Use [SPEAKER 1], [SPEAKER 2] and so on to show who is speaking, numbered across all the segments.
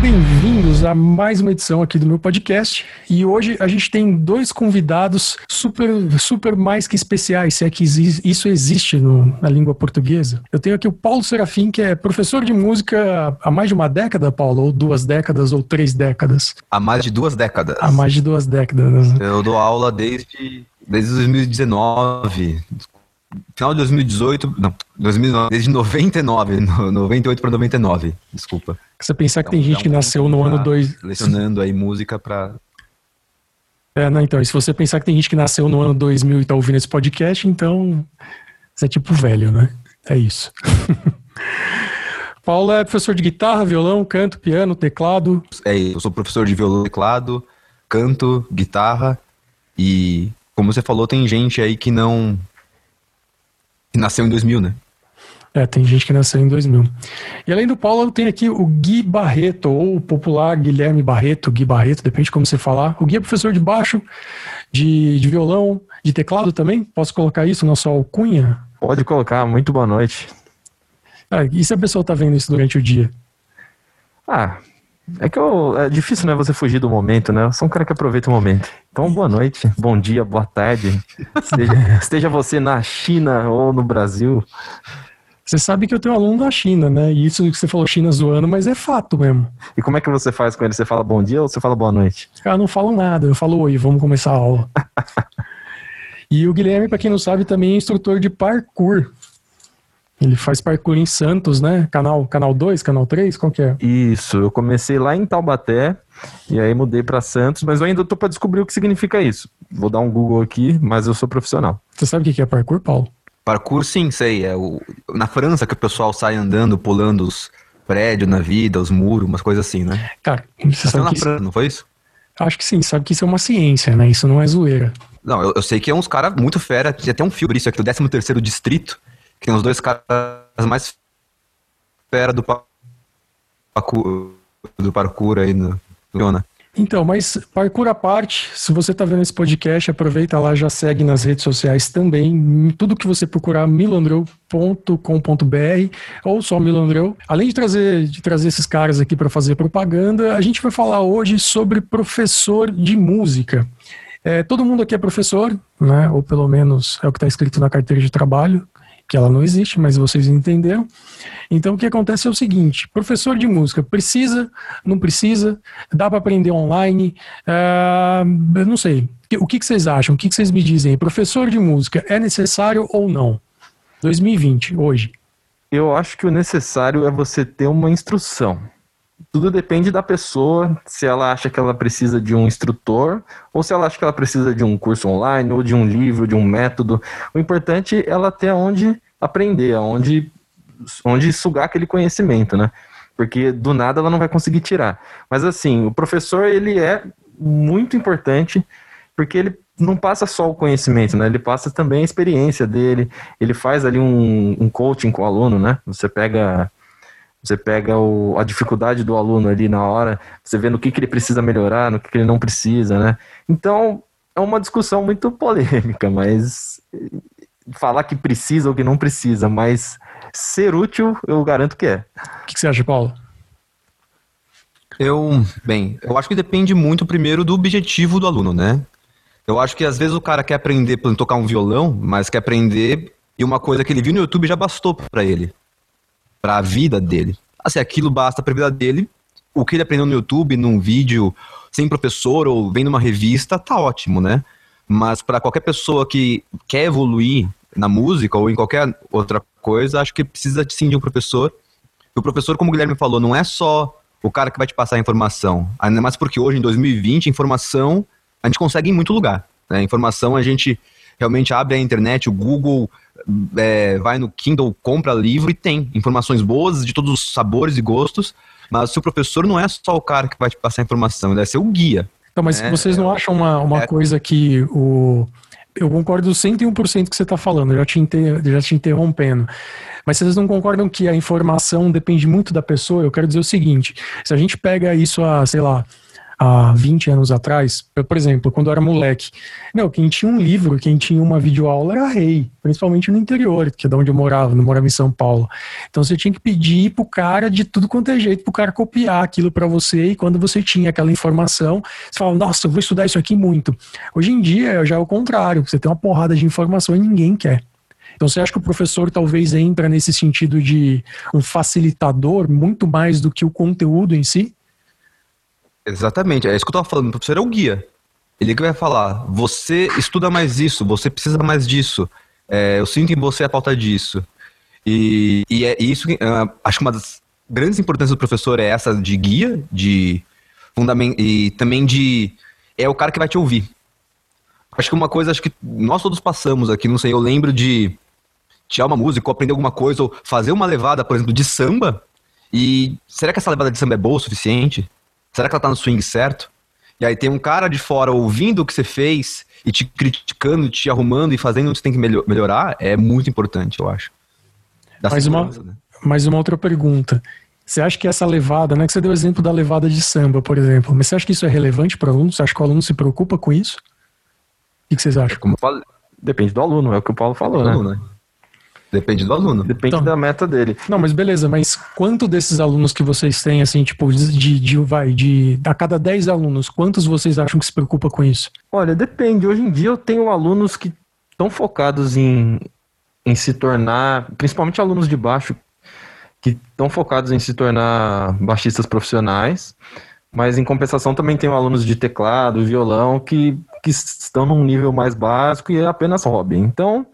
[SPEAKER 1] bem-vindos a mais uma edição aqui do meu podcast. E hoje a gente tem dois convidados super, super mais que especiais, se é que isso existe no, na língua portuguesa. Eu tenho aqui o Paulo Serafim, que é professor de música há mais de uma década, Paulo, ou duas décadas, ou três décadas.
[SPEAKER 2] Há mais de duas décadas.
[SPEAKER 1] Há mais de duas décadas.
[SPEAKER 2] Eu dou aula desde, desde 2019 final de 2018, não, 2009, desde 99, 98 para 99, desculpa.
[SPEAKER 1] Você pensar que então, tem gente que nasceu no ano 2.
[SPEAKER 2] Lecionando aí música para.
[SPEAKER 1] É, não, então, se você pensar que tem gente que nasceu no ano 2000 e tá ouvindo esse podcast, então você é tipo velho, né? É isso. Paulo é professor de guitarra, violão, canto, piano, teclado.
[SPEAKER 2] É, eu sou professor de violão, teclado, canto, guitarra e, como você falou, tem gente aí que não que nasceu em 2000, né?
[SPEAKER 1] É, tem gente que nasceu em 2000. E além do Paulo, tem aqui o Gui Barreto, ou o popular Guilherme Barreto, Gui Barreto, depende de como você falar. O Gui é professor de baixo, de, de violão, de teclado também. Posso colocar isso na sua alcunha?
[SPEAKER 3] Pode colocar, muito boa noite.
[SPEAKER 1] Ah, e se a pessoa tá vendo isso durante o dia?
[SPEAKER 3] Ah, é que eu, é difícil, né, você fugir do momento, né? Eu sou um cara que aproveita o momento. Então, boa noite, bom dia, boa tarde. Esteja, esteja você na China ou no Brasil.
[SPEAKER 1] Você sabe que eu tenho um aluno da China, né? E isso que você falou China zoando, mas é fato mesmo.
[SPEAKER 3] E como é que você faz com ele? Você fala bom dia ou você fala boa noite?
[SPEAKER 1] Os caras não falam nada, eu falo oi, vamos começar a aula. e o Guilherme, para quem não sabe, também é instrutor de parkour. Ele faz parkour em Santos, né? Canal canal 2, canal 3, qual que é?
[SPEAKER 3] Isso, eu comecei lá em Taubaté e aí mudei para Santos, mas eu ainda tô para descobrir o que significa isso. Vou dar um Google aqui, mas eu sou profissional.
[SPEAKER 1] Você sabe o que é parkour, Paulo?
[SPEAKER 2] Parkour, sim, sei. É o... Na França que o pessoal sai andando, pulando os prédios na vida, os muros, umas coisas assim, né?
[SPEAKER 1] Cara, você
[SPEAKER 2] sabe na que França, isso... não foi isso?
[SPEAKER 1] Acho que sim, sabe que isso é uma ciência, né? Isso não é zoeira.
[SPEAKER 2] Não, eu, eu sei que é uns caras muito fera, tinha até um filme isso aqui, o 13 terceiro Distrito, que tem os dois caras mais fera do parkour, do parkour aí no, no
[SPEAKER 1] então, mas parkour à parte, se você está vendo esse podcast, aproveita lá, já segue nas redes sociais também. Tudo que você procurar, milandreu.com.br ou só Milandreu. Além de trazer, de trazer esses caras aqui para fazer propaganda, a gente vai falar hoje sobre professor de música. É, todo mundo aqui é professor, né? Ou pelo menos é o que está escrito na carteira de trabalho que ela não existe, mas vocês entenderam. Então o que acontece é o seguinte: professor de música precisa, não precisa, dá para aprender online, uh, não sei. O que, que vocês acham? O que, que vocês me dizem? Professor de música é necessário ou não? 2020, hoje.
[SPEAKER 3] Eu acho que o necessário é você ter uma instrução. Tudo depende da pessoa, se ela acha que ela precisa de um instrutor, ou se ela acha que ela precisa de um curso online, ou de um livro, de um método. O importante é ela ter onde aprender, onde, onde sugar aquele conhecimento, né? Porque do nada ela não vai conseguir tirar. Mas assim, o professor, ele é muito importante, porque ele não passa só o conhecimento, né? Ele passa também a experiência dele, ele faz ali um, um coaching com o aluno, né? Você pega você pega o, a dificuldade do aluno ali na hora, você vê no que, que ele precisa melhorar, no que, que ele não precisa, né? Então, é uma discussão muito polêmica, mas falar que precisa ou que não precisa, mas ser útil, eu garanto que é.
[SPEAKER 1] O que, que você acha, Paulo?
[SPEAKER 2] Eu, bem, eu acho que depende muito primeiro do objetivo do aluno, né? Eu acho que às vezes o cara quer aprender a tocar um violão, mas quer aprender e uma coisa que ele viu no YouTube já bastou para ele para a vida dele. Assim, aquilo basta para a vida dele. O que ele aprendeu no YouTube, num vídeo, sem professor ou vendo uma revista, tá ótimo, né? Mas para qualquer pessoa que quer evoluir na música ou em qualquer outra coisa, acho que precisa sim de um professor. o professor, como o Guilherme falou, não é só o cara que vai te passar a informação. Ainda mais porque hoje, em 2020, informação a gente consegue em muito lugar. Né? Informação a gente realmente abre a internet, o Google é, vai no Kindle, compra livro e tem informações boas de todos os sabores e gostos, mas o seu professor não é só o cara que vai te passar a informação, ele deve ser o guia.
[SPEAKER 1] Então, mas né? vocês não acham uma, uma é... coisa que o. Eu concordo 101% que você está falando, já te, inter... já te interrompendo. Mas vocês não concordam que a informação depende muito da pessoa? Eu quero dizer o seguinte: se a gente pega isso a, sei lá, há 20 anos atrás, por exemplo, quando eu era moleque, meu, quem tinha um livro, quem tinha uma videoaula era rei, principalmente no interior, que é de onde eu morava, não morava em São Paulo. Então você tinha que pedir pro cara de tudo quanto é jeito, pro cara copiar aquilo para você, e quando você tinha aquela informação, você falava, nossa, eu vou estudar isso aqui muito. Hoje em dia já é o contrário, você tem uma porrada de informação e ninguém quer. Então você acha que o professor talvez entra nesse sentido de um facilitador muito mais do que o conteúdo em si?
[SPEAKER 2] Exatamente, é isso que eu estava falando. O professor é o guia. Ele que vai falar: você estuda mais isso, você precisa mais disso. É, eu sinto em você a falta disso. E, e é isso que. Uh, acho que uma das grandes importâncias do professor é essa de guia, de fundamento e também de. É o cara que vai te ouvir. Acho que uma coisa, acho que nós todos passamos aqui, não sei, eu lembro de tirar uma música ou aprender alguma coisa, ou fazer uma levada, por exemplo, de samba, e será que essa levada de samba é boa o suficiente? Será que ela tá no swing certo? E aí tem um cara de fora ouvindo o que você fez e te criticando, te arrumando e fazendo o que você tem que melhor, melhorar, é muito importante, eu acho.
[SPEAKER 1] mais uma, né? mais uma outra pergunta. Você acha que essa levada, né? Que você deu o exemplo da levada de samba, por exemplo, mas você acha que isso é relevante para o aluno? Você acha que o aluno se preocupa com isso? O que, vocês acham? É
[SPEAKER 3] como Depende do aluno, é o que o Paulo falou, né? Aluno, né?
[SPEAKER 2] Depende do aluno.
[SPEAKER 3] Depende então, da meta dele.
[SPEAKER 1] Não, mas beleza, mas quanto desses alunos que vocês têm, assim, tipo, de, de vai, de a cada 10 alunos, quantos vocês acham que se preocupa com isso?
[SPEAKER 3] Olha, depende. Hoje em dia eu tenho alunos que estão focados em, em se tornar, principalmente alunos de baixo, que estão focados em se tornar baixistas profissionais, mas em compensação também tenho alunos de teclado, violão, que, que estão num nível mais básico e é apenas hobby. Então,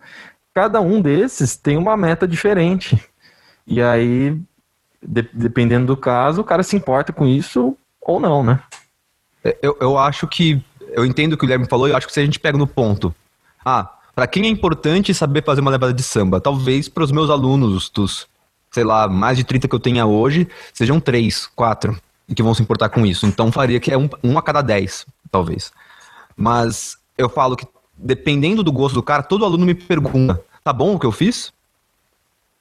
[SPEAKER 3] cada um desses tem uma meta diferente. E aí, de, dependendo do caso, o cara se importa com isso ou não, né?
[SPEAKER 2] É, eu, eu acho que. Eu entendo o que o Guilherme falou e acho que se a gente pega no ponto. Ah, para quem é importante saber fazer uma levada de samba? Talvez para os meus alunos, dos, sei lá, mais de 30 que eu tenha hoje, sejam três, quatro, e que vão se importar com isso. Então faria que é um, um a cada dez, talvez. Mas eu falo que dependendo do gosto do cara, todo aluno me pergunta: tá bom o que eu fiz?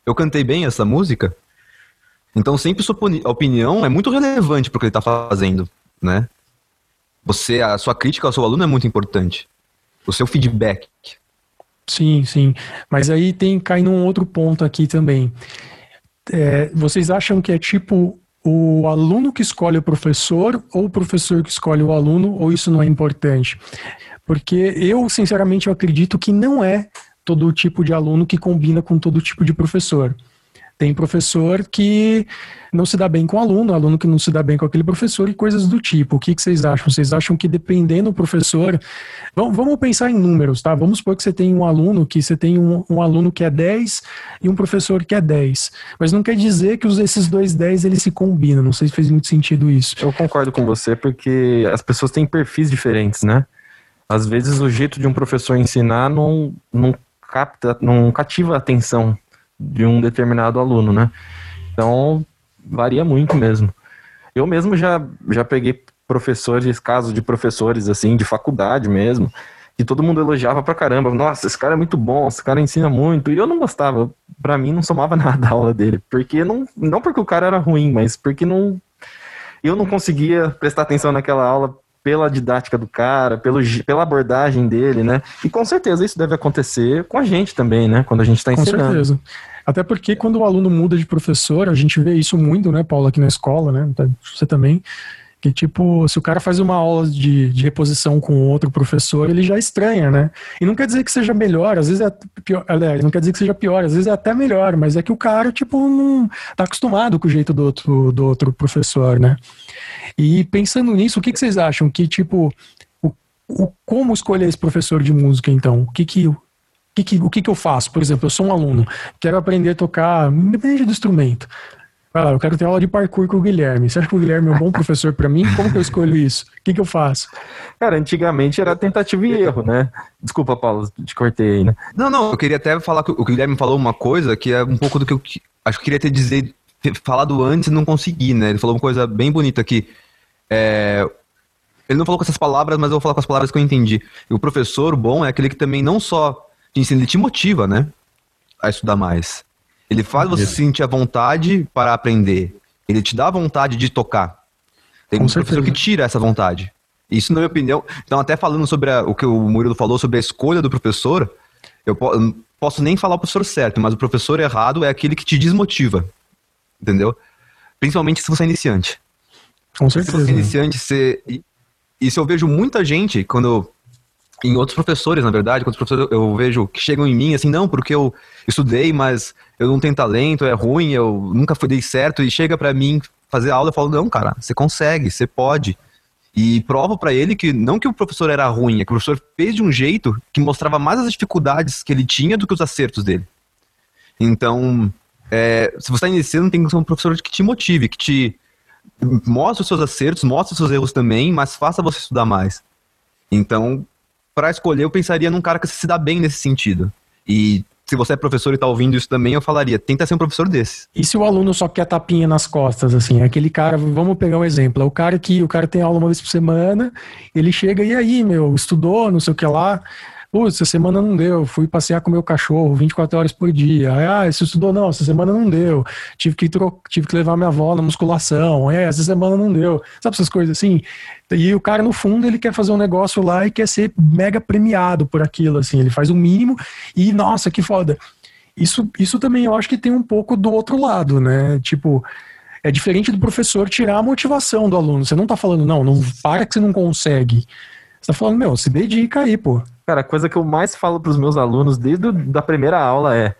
[SPEAKER 2] Eu cantei bem essa música? Então sempre sua opinião é muito relevante para o que ele está fazendo, né? Você, a sua crítica ao seu aluno é muito importante. O seu feedback.
[SPEAKER 1] Sim, sim. Mas aí tem cai num outro ponto aqui também. É, vocês acham que é tipo o aluno que escolhe o professor ou o professor que escolhe o aluno, ou isso não é importante? Porque eu, sinceramente, eu acredito que não é todo tipo de aluno que combina com todo tipo de professor. Tem professor que não se dá bem com o aluno, aluno que não se dá bem com aquele professor e coisas do tipo. O que, que vocês acham? Vocês acham que dependendo do professor. Vamos, vamos pensar em números, tá? Vamos supor que você tem um aluno que você tem um, um, aluno que é 10 e um professor que é 10. Mas não quer dizer que os, esses dois 10 eles se combinam. Não sei se fez muito sentido isso.
[SPEAKER 3] Eu concordo com você, porque as pessoas têm perfis diferentes, né? Às vezes o jeito de um professor ensinar não, não capta, não cativa a atenção de um determinado aluno, né? Então, varia muito mesmo. Eu mesmo já, já peguei professores, casos de professores, assim, de faculdade mesmo, que todo mundo elogiava pra caramba. Nossa, esse cara é muito bom, esse cara ensina muito. E eu não gostava. Pra mim, não somava nada a aula dele. Porque não, não porque o cara era ruim, mas porque não, eu não conseguia prestar atenção naquela aula pela didática do cara, pelo, pela abordagem dele, né? E com certeza isso deve acontecer com a gente também, né? Quando a gente está ensinando. Com certeza.
[SPEAKER 1] Até porque quando o aluno muda de professor, a gente vê isso muito, né, Paulo, aqui na escola, né? Você também. Que, tipo, se o cara faz uma aula de, de reposição com outro professor, ele já estranha, né? E não quer dizer que seja melhor, às vezes é pior, aliás, não quer dizer que seja pior, às vezes é até melhor, mas é que o cara, tipo, não tá acostumado com o jeito do outro, do outro professor, né? E pensando nisso, o que, que vocês acham? Que, tipo, o, o, como escolher esse professor de música, então? O que que, o que, que, o que, que eu faço? Por exemplo, eu sou um aluno, quero aprender a tocar, independente do instrumento. Vai lá, eu quero ter aula de parkour com o Guilherme. Você acha que o Guilherme é um bom professor para mim? Como que eu escolho isso? O que, que eu faço?
[SPEAKER 3] Cara, antigamente era tentativa e erro, né? Desculpa, Paulo, te cortei aí, né?
[SPEAKER 2] Não, não, eu queria até falar que o Guilherme falou uma coisa que é um pouco do que eu acho que queria ter dizer, ter falado antes e não consegui, né? Ele falou uma coisa bem bonita aqui. É, ele não falou com essas palavras, mas eu vou falar com as palavras que eu entendi. E o professor bom é aquele que também não só te ensina, ele te motiva, né? A estudar mais. Ele faz você sentir a vontade para aprender. Ele te dá vontade de tocar. Tem
[SPEAKER 1] Com
[SPEAKER 2] um professor
[SPEAKER 1] certeza.
[SPEAKER 2] que tira essa vontade. Isso, na minha opinião. Então, até falando sobre a- o que o Murilo falou sobre a escolha do professor, eu po- eu não posso nem falar o professor certo, mas o professor errado é aquele que te desmotiva. Entendeu? Principalmente se você é iniciante.
[SPEAKER 1] Com
[SPEAKER 2] Se você
[SPEAKER 1] certeza.
[SPEAKER 2] é iniciante, você. E, isso eu vejo muita gente quando. Em outros professores, na verdade, quando os professores eu vejo que chegam em mim assim, não, porque eu estudei, mas eu não tenho talento, é ruim, eu nunca fui dei certo, e chega pra mim fazer aula, eu falo, não, cara, você consegue, você pode. E provo pra ele que não que o professor era ruim, é que o professor fez de um jeito que mostrava mais as dificuldades que ele tinha do que os acertos dele. Então, é, se você está iniciando, tem que ser um professor que te motive, que te mostre os seus acertos, mostre os seus erros também, mas faça você estudar mais. Então, para escolher, eu pensaria num cara que se dá bem nesse sentido. E se você é professor e está ouvindo isso também, eu falaria, tenta ser um professor desses.
[SPEAKER 1] E se o aluno só quer tapinha nas costas, assim, aquele cara, vamos pegar um exemplo, é o cara que o cara tem aula uma vez por semana, ele chega, e aí, meu, estudou, não sei o que lá, Putz, essa semana não deu, fui passear com meu cachorro 24 horas por dia. Ah, você estudou? Não, essa semana não deu. Tive que, tro... tive que levar minha avó na musculação. É, essa semana não deu. Sabe essas coisas assim? E o cara, no fundo, ele quer fazer um negócio lá e quer ser mega premiado por aquilo, assim. Ele faz o mínimo e, nossa, que foda. Isso, isso também eu acho que tem um pouco do outro lado, né? Tipo, é diferente do professor tirar a motivação do aluno. Você não tá falando, não, não para que você não consegue. Você tá falando, meu, se dedica aí, pô.
[SPEAKER 3] Cara, a coisa que eu mais falo para os meus alunos desde da aula é: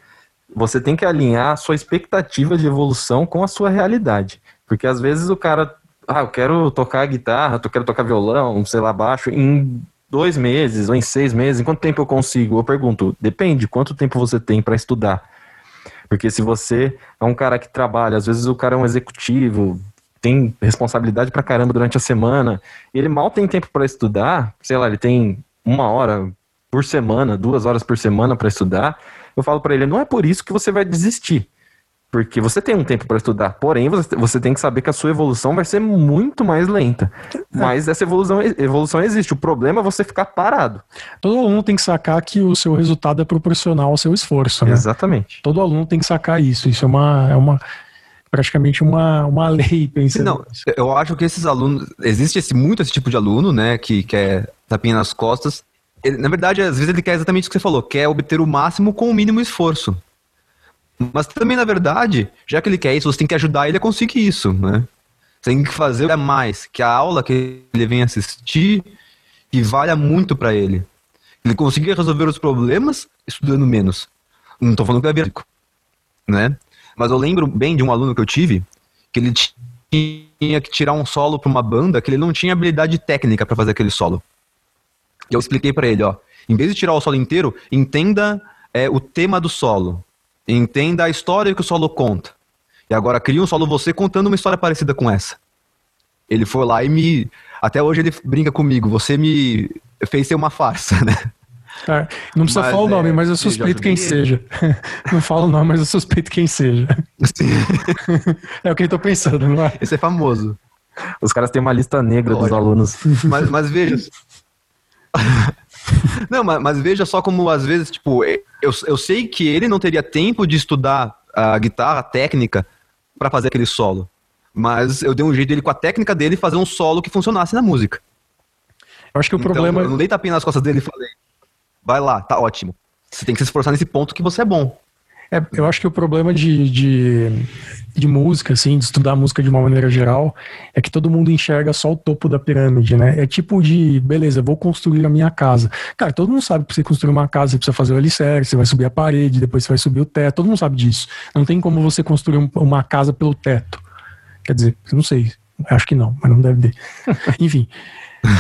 [SPEAKER 3] você tem que alinhar a sua expectativa de evolução com a sua realidade. Porque às vezes o cara, ah, eu quero tocar guitarra, eu quero tocar violão, sei lá, baixo, em dois meses ou em seis meses, em quanto tempo eu consigo? Eu pergunto, depende, quanto tempo você tem para estudar? Porque se você é um cara que trabalha, às vezes o cara é um executivo, tem responsabilidade pra caramba durante a semana, ele mal tem tempo para estudar, sei lá, ele tem uma hora por semana, duas horas por semana para estudar, eu falo para ele, não é por isso que você vai desistir. Porque você tem um tempo para estudar, porém você, tem que saber que a sua evolução vai ser muito mais lenta. Mas essa evolução, evolução existe. O problema é você ficar parado.
[SPEAKER 1] Todo aluno tem que sacar que o seu resultado é proporcional ao seu esforço, né?
[SPEAKER 3] Exatamente.
[SPEAKER 1] Todo aluno tem que sacar isso. Isso é uma, é uma praticamente uma, uma lei pensando.
[SPEAKER 2] Não, eu acho que esses alunos. Existe esse, muito esse tipo de aluno, né? Que quer tapinha nas costas. Ele, na verdade, às vezes ele quer exatamente o que você falou, quer obter o máximo com o mínimo esforço. Mas também, na verdade, já que ele quer isso, você tem que ajudar ele a conseguir isso, né? Você tem que fazer mais, que a aula que ele vem assistir, que valha muito para ele. Ele consiga resolver os problemas estudando menos. Não tô falando que é bíblico, né? Mas eu lembro bem de um aluno que eu tive, que ele tinha que tirar um solo para uma banda que ele não tinha habilidade técnica para fazer aquele solo. E eu expliquei para ele, ó, em vez de tirar o solo inteiro, entenda é, o tema do solo. Entenda a história que o solo conta. E agora cria um solo você contando uma história parecida com essa. Ele foi lá e me. Até hoje ele brinca comigo. Você me fez ser uma farsa, né?
[SPEAKER 1] É, não precisa
[SPEAKER 2] Mas,
[SPEAKER 1] falar o nome,
[SPEAKER 2] é,
[SPEAKER 1] mas eu suspeito quem seja. não falo o nome, mas eu suspeito quem seja.
[SPEAKER 2] Assim,
[SPEAKER 1] É o que eu tô pensando, não é?
[SPEAKER 2] esse é famoso.
[SPEAKER 3] Os caras têm uma lista negra dos alunos.
[SPEAKER 2] Mas, mas veja. não, mas, mas veja só como às vezes, tipo, eu, eu sei que ele não teria tempo de estudar a guitarra, a técnica, para fazer aquele solo. Mas eu dei um jeito dele com a técnica dele fazer um solo que funcionasse na música.
[SPEAKER 1] Eu acho que o
[SPEAKER 2] Então,
[SPEAKER 1] problema.
[SPEAKER 2] Eu não dei tapinha nas costas dele e falei, vai lá, tá ótimo. Você tem que se esforçar nesse ponto que você é bom.
[SPEAKER 1] É, eu acho que o problema de, de, de música, assim, de estudar música de uma maneira geral, é que todo mundo enxerga só o topo da pirâmide, né? É tipo de, beleza, vou construir a minha casa. Cara, todo mundo sabe que pra você construir uma casa, você precisa fazer o alicerce, você vai subir a parede, depois você vai subir o teto, todo mundo sabe disso. Não tem como você construir um- uma casa pelo teto. Quer dizer, não sei, acho que não, mas não deve ter. Enfim.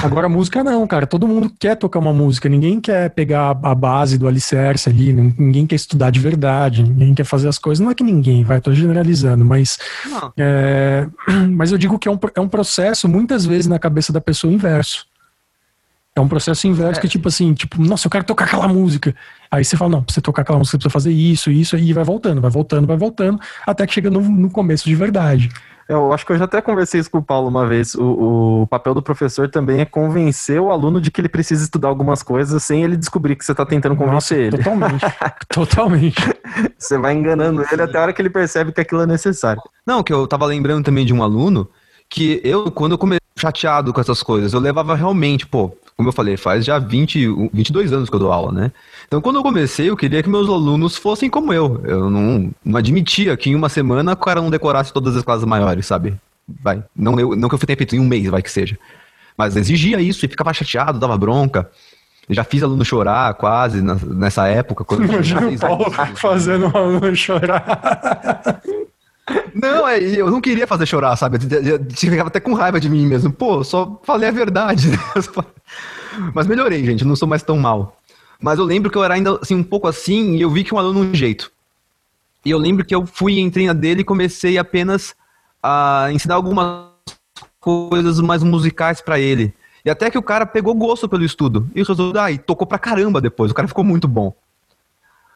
[SPEAKER 1] Agora, música não, cara. Todo mundo quer tocar uma música. Ninguém quer pegar a base do alicerce ali. Ninguém quer estudar de verdade. Ninguém quer fazer as coisas. Não é que ninguém, vai, tô generalizando, mas, é, mas eu digo que é um, é um processo, muitas vezes, na cabeça da pessoa inverso. É um processo inverso que, tipo assim, tipo, nossa, eu quero tocar aquela música. Aí você fala, não, pra você tocar aquela música, você precisa fazer isso, isso, e vai voltando, vai voltando, vai voltando, até que chega no, no começo de verdade.
[SPEAKER 3] Eu acho que eu já até conversei isso com o Paulo uma vez. O, o papel do professor também é convencer o aluno de que ele precisa estudar algumas coisas sem ele descobrir que você está tentando convencer ele.
[SPEAKER 1] Totalmente. totalmente.
[SPEAKER 3] Você vai enganando ele até a hora que ele percebe que aquilo é necessário.
[SPEAKER 2] Não, que eu tava lembrando também de um aluno que eu, quando eu comecei chateado com essas coisas, eu levava realmente, pô, como eu falei, faz já 20, 22 anos que eu dou aula, né? Então, quando eu comecei, eu queria que meus alunos fossem como eu. Eu não, não admitia que em uma semana o cara não decorasse todas as classes maiores, sabe? Vai. Não, eu, não que eu tenha feito em um mês, vai que seja. Mas exigia isso e ficava chateado, dava bronca. Já fiz aluno chorar quase nessa época. Quando
[SPEAKER 1] Imagina o Paulo fazendo um aluno chorar.
[SPEAKER 2] Não, é, eu não queria fazer chorar, sabe? Eu, ficava até com raiva de mim mesmo. Pô, só falei a verdade. Mas melhorei, gente, não sou mais tão mal. Mas eu lembro que eu era ainda assim, um pouco assim e eu vi que um aluno um jeito. E eu lembro que eu fui, entrei na dele e comecei apenas a ensinar algumas coisas mais musicais para ele. E até que o cara pegou gosto pelo estudo. E resolveu, ah, e tocou pra caramba depois. O cara ficou muito bom.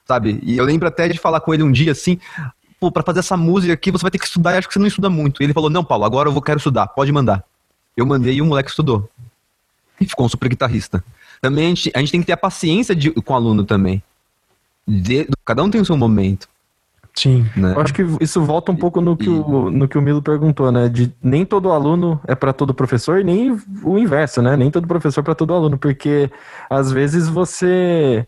[SPEAKER 2] Sabe? E eu lembro até de falar com ele um dia assim, pô, pra fazer essa música aqui você vai ter que estudar e acho que você não estuda muito. E ele falou, não, Paulo, agora eu vou, quero estudar, pode mandar. Eu mandei e o moleque estudou. E ficou um super guitarrista. Também a gente, a gente tem que ter a paciência de, com o aluno também. De, cada um tem o seu momento.
[SPEAKER 3] Sim. Né? Eu acho que isso volta um pouco no que, e... o, no que o Milo perguntou, né? De nem todo aluno é para todo professor e nem o inverso, né? Nem todo professor para todo aluno, porque às vezes você.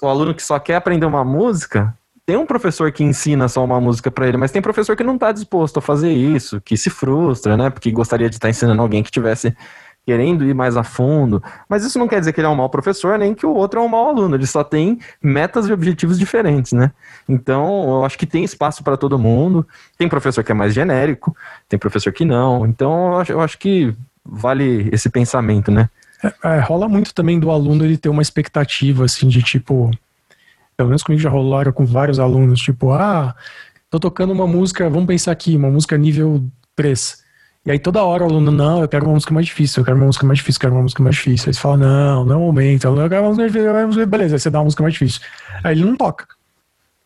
[SPEAKER 3] O aluno que só quer aprender uma música, tem um professor que ensina só uma música para ele, mas tem professor que não está disposto a fazer isso, que se frustra, né? Porque gostaria de estar tá ensinando alguém que tivesse querendo ir mais a fundo. Mas isso não quer dizer que ele é um mau professor, nem que o outro é um mau aluno. Ele só tem metas e objetivos diferentes, né? Então, eu acho que tem espaço para todo mundo. Tem professor que é mais genérico, tem professor que não. Então, eu acho, eu acho que vale esse pensamento, né?
[SPEAKER 1] É, é, rola muito também do aluno ele ter uma expectativa, assim, de tipo. Pelo menos comigo já rolaram com vários alunos, tipo, ah, tô tocando uma música, vamos pensar aqui, uma música nível 3. E aí toda hora o aluno, não, eu quero uma música mais difícil, eu quero uma música mais difícil, eu quero uma música mais difícil. Aí você fala, não, não momento, eu quero uma música mais difícil, beleza, aí você dá uma música mais difícil. Aí ele não toca.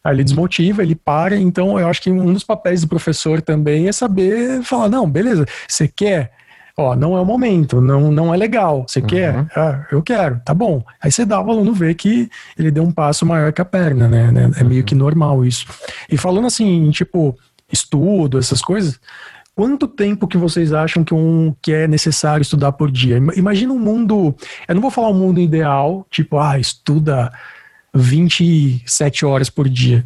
[SPEAKER 1] Aí ele desmotiva, ele para, então eu acho que um dos papéis do professor também é saber falar, não, beleza, você quer, ó, não é o momento, não, não é legal, você uhum. quer? Ah, eu quero, tá bom. Aí você dá o aluno ver que ele deu um passo maior que a perna, né? É meio que normal isso. E falando assim, tipo, estudo, essas coisas, Quanto tempo que vocês acham que, um, que é necessário estudar por dia? Imagina um mundo. Eu não vou falar um mundo ideal, tipo, ah, estuda 27 horas por dia.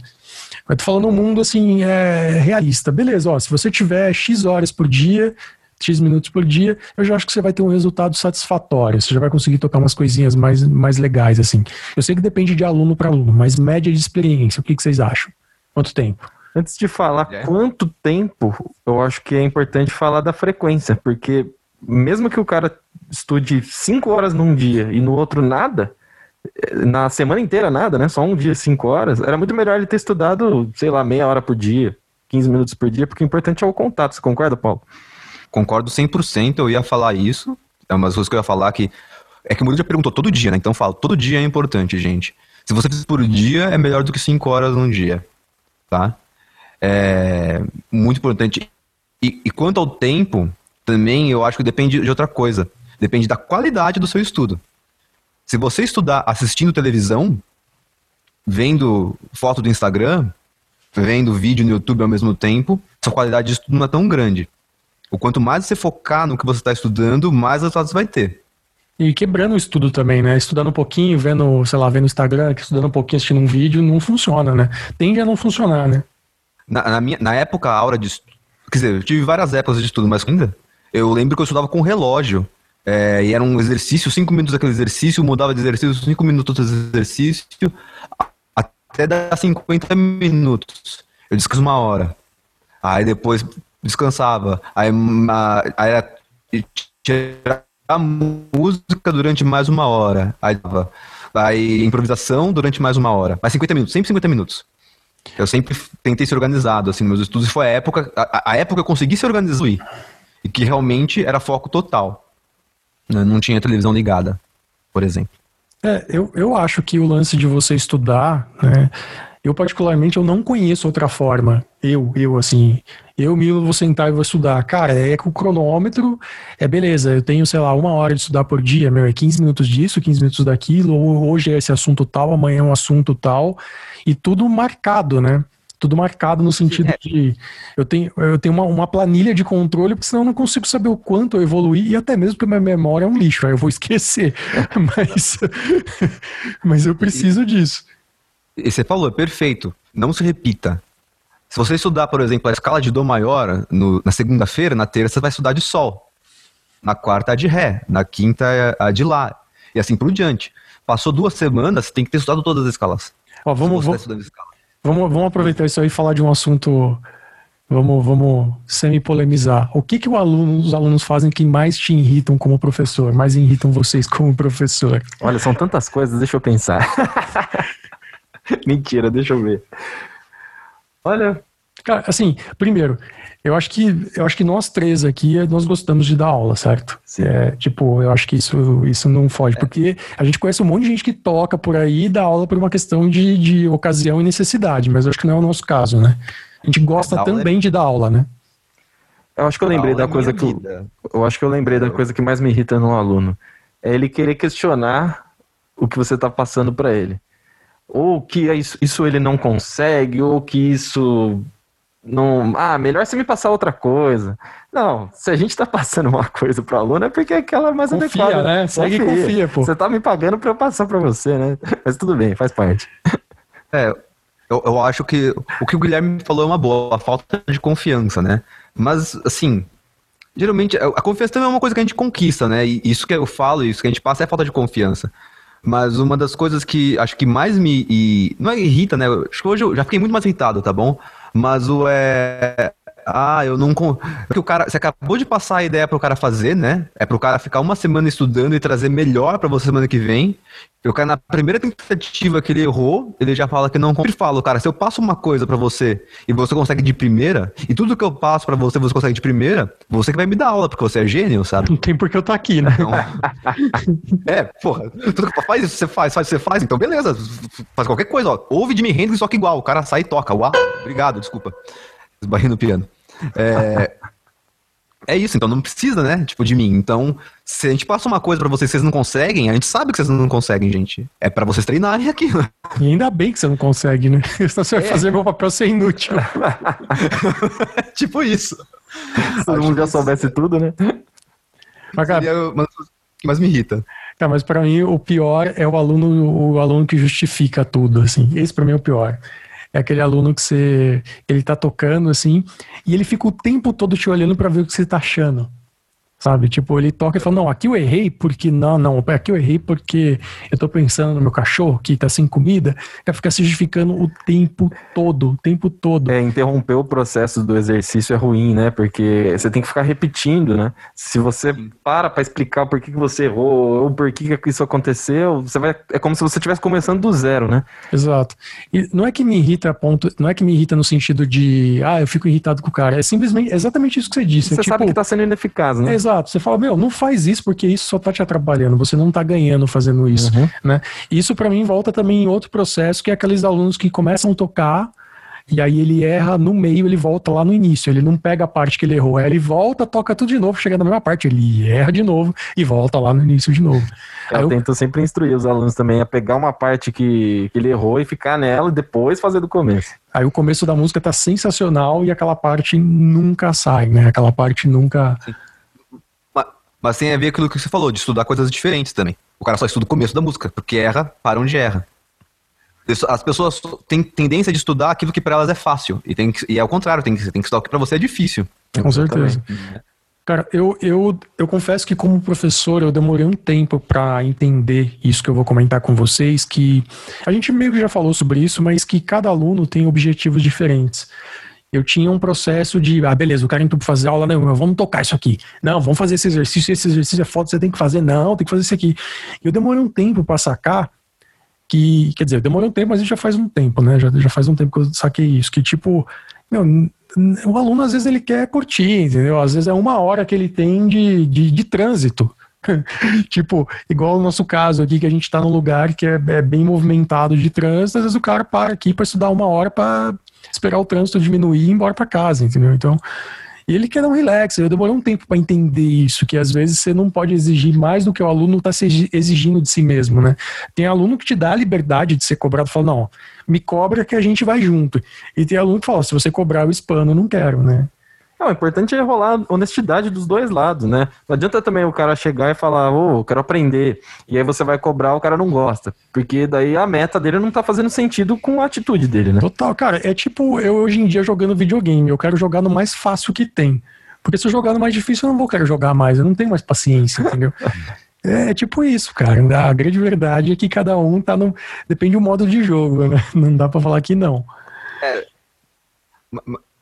[SPEAKER 1] Eu tô falando um mundo assim, é, realista. Beleza, ó, se você tiver X horas por dia, X minutos por dia, eu já acho que você vai ter um resultado satisfatório. Você já vai conseguir tocar umas coisinhas mais, mais legais, assim. Eu sei que depende de aluno para aluno, mas média de experiência, o que, que vocês acham? Quanto tempo?
[SPEAKER 3] Antes de falar é. quanto tempo, eu acho que é importante falar da frequência, porque mesmo que o cara estude cinco horas num dia e no outro nada, na semana inteira nada, né? Só um dia, cinco horas, era muito melhor ele ter estudado, sei lá, meia hora por dia, 15 minutos por dia, porque o importante é o contato. Você concorda, Paulo?
[SPEAKER 2] Concordo 100%, eu ia falar isso. É uma das coisas que eu ia falar que. É que o Murilo já perguntou todo dia, né? Então eu falo, todo dia é importante, gente. Se você fizer por dia, é melhor do que cinco horas num dia, tá? é muito importante. E, e quanto ao tempo, também eu acho que depende de outra coisa. Depende da qualidade do seu estudo. Se você estudar assistindo televisão, vendo foto do Instagram, vendo vídeo no YouTube ao mesmo tempo, sua qualidade de estudo não é tão grande. O quanto mais você focar no que você está estudando, mais resultados você vai ter.
[SPEAKER 1] E quebrando o estudo também, né? Estudando um pouquinho, vendo, sei lá, vendo Instagram, estudando um pouquinho, assistindo um vídeo, não funciona, né? Tende a não funcionar, né?
[SPEAKER 2] Na, na, minha, na época, a aula de. Quer dizer, eu tive várias épocas de estudo, mas ainda. Eu lembro que eu estudava com relógio. É, e era um exercício, cinco minutos daquele exercício, mudava de exercício, cinco minutos do exercício, até dar 50 minutos. Eu descanso uma hora. Aí depois descansava. Aí, aí tirar a música durante mais uma hora. Aí, aí improvisação durante mais uma hora. Mais 50 minutos, sempre 50 minutos. Eu sempre tentei ser organizado, assim, meus estudos foi a época, a, a época eu consegui ser organizado e que realmente era foco total. Né? Não tinha televisão ligada, por exemplo.
[SPEAKER 1] É, eu, eu acho que o lance de você estudar, né, eu particularmente eu não conheço outra forma. Eu, eu assim, eu, Milo, vou sentar e vou estudar. Cara, é com o cronômetro, é beleza, eu tenho, sei lá, uma hora de estudar por dia, meu, é 15 minutos disso, 15 minutos daquilo, ou hoje é esse assunto tal, amanhã é um assunto tal, e tudo marcado, né? tudo marcado no sentido
[SPEAKER 2] É.
[SPEAKER 1] de eu tenho, eu tenho uma, uma planilha de controle, porque senão eu não consigo saber o quanto eu evoluí, e até mesmo porque minha memória é um lixo, aí eu vou esquecer. mas, mas eu preciso disso.
[SPEAKER 2] E você falou, é perfeito. Não se repita. Se você estudar, por exemplo, a escala de Dó maior no- na segunda-feira, na terça você vai estudar de Sol. Na quarta, a de Ré. Na quinta, é a de Lá. E assim por diante. Passou duas semanas, você tem que ter estudado todas as escalas.
[SPEAKER 1] Ó, vamos,
[SPEAKER 2] você tá
[SPEAKER 1] vamos,
[SPEAKER 2] estudando escala.
[SPEAKER 1] vamos, vamos aproveitar isso aí e falar de um assunto. Vamos, vamos semi-polemizar. O que, que o aluno, os alunos fazem que mais te irritam como professor, mais irritam vocês como professor?
[SPEAKER 3] Olha, são tantas coisas, deixa eu pensar. Mentira, deixa eu ver. Olha,
[SPEAKER 1] Cara, assim, primeiro, eu acho que eu acho que nós três aqui nós gostamos de dar aula, certo? É, tipo, eu acho que isso, isso não foge, porque a gente conhece um monte de gente que toca por aí e dá aula por uma questão de, de ocasião e necessidade, mas eu acho que não é o nosso caso, né? A gente gosta
[SPEAKER 2] Dar aula
[SPEAKER 1] também de dar aula, né?
[SPEAKER 3] eu acho que eu lembrei da
[SPEAKER 2] é
[SPEAKER 3] coisa que. eu-
[SPEAKER 2] vida.
[SPEAKER 3] Eu acho que eu lembrei da coisa que mais me irrita no aluno. É ele querer questionar o que você está passando para ele. Ou que é isso, isso ele não consegue, ou que isso não. Ah, melhor você me passar outra coisa. Não, se a gente está passando uma coisa para o aluno é porque é aquela mais
[SPEAKER 1] Confia,
[SPEAKER 3] adequada.
[SPEAKER 1] né? Segue e confia, pô.
[SPEAKER 3] Você tá me pagando para eu passar para você, né? Mas tudo bem, faz parte.
[SPEAKER 2] É, eu, eu acho que o que o Guilherme falou é uma boa, a falta de confiança, né? Mas, assim, geralmente, a a confiança também é uma coisa que a gente conquista, né? E isso que eu falo, isso que a gente passa é falta de confiança. Mas uma das coisas que acho que mais me. e- não é irrita, né? Acho que hoje eu já fiquei muito mais irritado, tá bom? Mas o é. Ah, eu não. Porque o cara. Você acabou de passar a ideia pro cara fazer, né? É pro cara ficar uma semana estudando e trazer melhor pra você semana que vem. E o cara, na primeira tentativa que ele errou, ele já fala que não. Ele fala, cara, se eu passo uma coisa pra você e você consegue de primeira, e tudo que eu passo pra você você consegue de primeira, você que vai me dar aula, porque você é gênio, sabe?
[SPEAKER 1] Não tem por que eu estar aqui, né?
[SPEAKER 2] Então, é, porra, tudo que faz isso, você faz, faz, você faz, então beleza, faz qualquer coisa, ó. Ouve Jimi Hendrix, só que igual, o cara sai e toca, uau, obrigado, desculpa, esbarrei no piano. É, é isso, então não precisa, né, tipo, de mim. Então, se a gente passa uma coisa pra vocês que vocês não conseguem, a gente sabe que vocês não conseguem, gente. É pra vocês treinarem aquilo.
[SPEAKER 1] E ainda bem que você não consegue, né? Senão você vai fazer meu papel ser inútil.
[SPEAKER 2] tipo isso.
[SPEAKER 3] Se todo mundo já soubesse tudo, né?
[SPEAKER 1] Mas, cara,
[SPEAKER 2] Seria mais me irrita.
[SPEAKER 1] Tá, mas pra mim o pior é o aluno, o aluno que justifica tudo, assim. Esse pra mim é o pior. É aquele aluno que você, ele tá tocando assim, e ele fica o tempo todo te olhando pra ver o que você tá achando. Sabe? Tipo, ele toca e fala: "Não, aqui eu errei porque não, não, aqui eu errei porque eu tô pensando no meu cachorro que tá sem comida". Vai ficar se justificando o tempo todo, o tempo todo.
[SPEAKER 3] É, interromper o processo do exercício é ruim, né? Porque você tem que ficar repetindo, né? Se você para pra explicar por que, que você errou ou por que, que isso aconteceu, você vai. É como se você estivesse começando do zero, né?
[SPEAKER 1] Exato. E não é que me irrita a ponto, não é que me irrita no sentido de, ah, eu fico irritado com o cara, é simplesmente exatamente isso que você disse.
[SPEAKER 3] Você
[SPEAKER 1] é tipo,
[SPEAKER 3] sabe que tá sendo ineficaz, né?
[SPEAKER 1] Exato. Você fala, meu, não faz isso porque isso só tá te atrapalhando. Você não tá ganhando fazendo isso,
[SPEAKER 3] Uhum.
[SPEAKER 1] né? Isso para mim volta também em outro processo que é aqueles alunos que começam a tocar e aí ele erra no meio, ele volta lá no início. Ele não pega a parte que ele errou, aí ele volta, toca tudo de novo, chega na mesma parte, ele erra de novo e volta lá no início de novo.
[SPEAKER 3] Eu
[SPEAKER 1] eu-
[SPEAKER 3] tento sempre instruir os alunos também a pegar uma parte que, que ele errou e ficar nela e depois fazer do começo.
[SPEAKER 1] Aí o começo da música tá sensacional e aquela parte nunca sai, né? Aquela parte nunca.
[SPEAKER 2] Mas, mas tem a ver com aquilo que você falou, de estudar coisas diferentes também. O cara só estuda o começo da música, porque erra para onde erra. As pessoas têm tendência de estudar aquilo que para elas é fácil. E, tem que, e é o contrário, tem que, tem que estudar o que para você é difícil.
[SPEAKER 1] Com certeza. Cara, eu, eu, eu confesso que como professor eu demorei um tempo para entender isso que eu vou comentar com vocês, que a gente meio que já falou sobre isso, mas que cada aluno tem objetivos diferentes. Eu tinha um processo de, ah, beleza, o cara entrou pra fazer aula, não, meu, vamos tocar isso aqui. Não, vamos fazer esse exercício, esse exercício é foda, você tem que fazer. Não, tem que fazer isso aqui. Eu demorei um tempo para sacar que, quer dizer, demorou um tempo, mas já faz um tempo, né? Já, já faz um tempo que eu saquei isso, que tipo, meu, o aluno às vezes ele quer curtir, entendeu? Às vezes é uma hora que ele tem de, de, de trânsito. tipo, igual o nosso caso aqui, que a gente tá num lugar que é, é bem movimentado de trânsito, às vezes o cara para aqui para estudar uma hora para esperar o trânsito diminuir e ir embora para casa, entendeu? Então, E ele quer dar um relax. Eu demorei um tempo para entender isso, que às vezes você não pode exigir mais do que o aluno está exigindo de si mesmo, né? Tem aluno que te dá a liberdade de ser cobrado, fala, não, me cobra que a gente vai junto. E tem aluno que fala, se você cobrar o espano, eu não quero, né?
[SPEAKER 3] Não, o importante é rolar honestidade dos dois lados, né? Não adianta também o cara chegar e falar, ô, oh, quero aprender. E aí você vai cobrar, o cara não gosta. Porque daí a meta dele não tá fazendo sentido com a atitude dele, né?
[SPEAKER 1] Total, cara. É tipo eu hoje em dia jogando videogame. Eu quero jogar no mais fácil que tem. Porque se eu jogar no mais difícil, eu não vou querer jogar mais. Eu não tenho mais paciência, entendeu? É, é tipo isso, cara. A grande verdade é que cada um tá no. Depende do modo de jogo, né? Não dá pra falar que não. É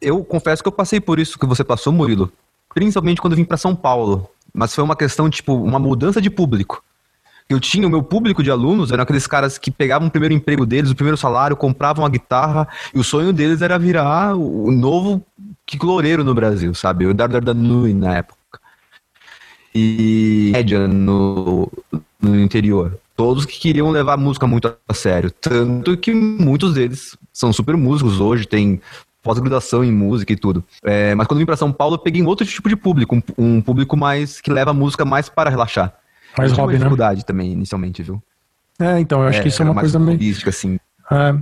[SPEAKER 2] eu confesso que eu passei por isso que você passou, Murilo. Principalmente quando eu vim para São Paulo. Mas foi uma questão, tipo, uma mudança de público. Eu tinha o meu público de alunos, eram aqueles caras que pegavam o primeiro emprego deles, o primeiro salário, compravam a guitarra, e o sonho deles era virar o novo Kikloreiro no Brasil, sabe? O Dardardanui na época. E média no, no interior. Todos que queriam levar a música muito a sério. Tanto que muitos deles são super músicos hoje, tem pós-graduação em música e tudo. É, mas quando eu vim para São Paulo, eu peguei um outro tipo de público, um, um público mais que leva a música mais para relaxar.
[SPEAKER 1] Mais hobby, né?
[SPEAKER 2] dificuldade também, inicialmente, viu?
[SPEAKER 1] É, então, eu acho é, que isso é uma coisa
[SPEAKER 2] meio... assim.
[SPEAKER 1] É,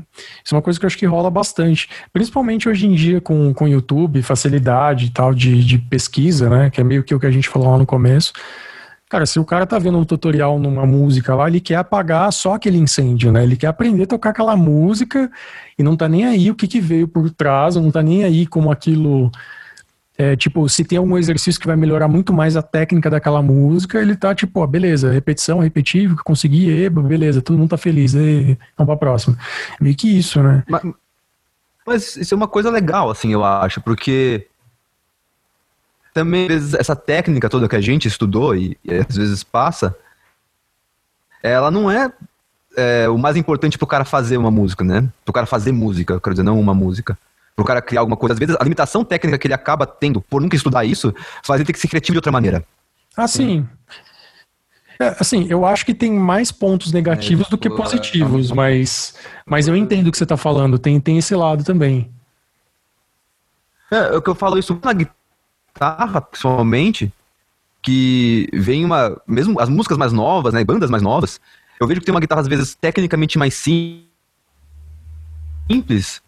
[SPEAKER 1] isso é uma coisa que eu acho que rola bastante. Principalmente hoje em dia com o YouTube, facilidade e tal de, de pesquisa, né? Que é meio que o que a gente falou lá no começo. Cara, se o cara tá vendo um tutorial numa música lá, ele quer apagar só aquele incêndio, né? Ele quer aprender a tocar aquela música e não tá nem aí o que, que veio por trás, não tá nem aí como aquilo. É, tipo, se tem algum exercício que vai melhorar muito mais a técnica daquela música, ele tá tipo, ó, beleza, repetição, repetitivo, consegui, eba, beleza, todo mundo tá feliz, e, vamos pra próxima. Meio que isso, né?
[SPEAKER 2] Mas, mas isso é uma coisa legal, assim, eu acho, porque também essa técnica toda que a gente estudou e, e às vezes passa, ela não é, é o mais importante pro cara fazer uma música, né? Pro cara fazer música, quero dizer, não uma música. Pro cara criar alguma coisa. Às vezes a limitação técnica que ele acaba tendo por nunca estudar isso faz ele ter que ser criativo de outra maneira.
[SPEAKER 1] Assim, é, assim, eu acho que tem mais pontos negativos é, do que positivos, mas, mas eu entendo o que você está falando, tem, tem esse lado também.
[SPEAKER 2] É, o que eu falo isso na guitarra guitarra, principalmente, que vem uma. Mesmo as músicas mais novas, né? Bandas mais novas, eu vejo que tem uma guitarra, às vezes, tecnicamente mais simples.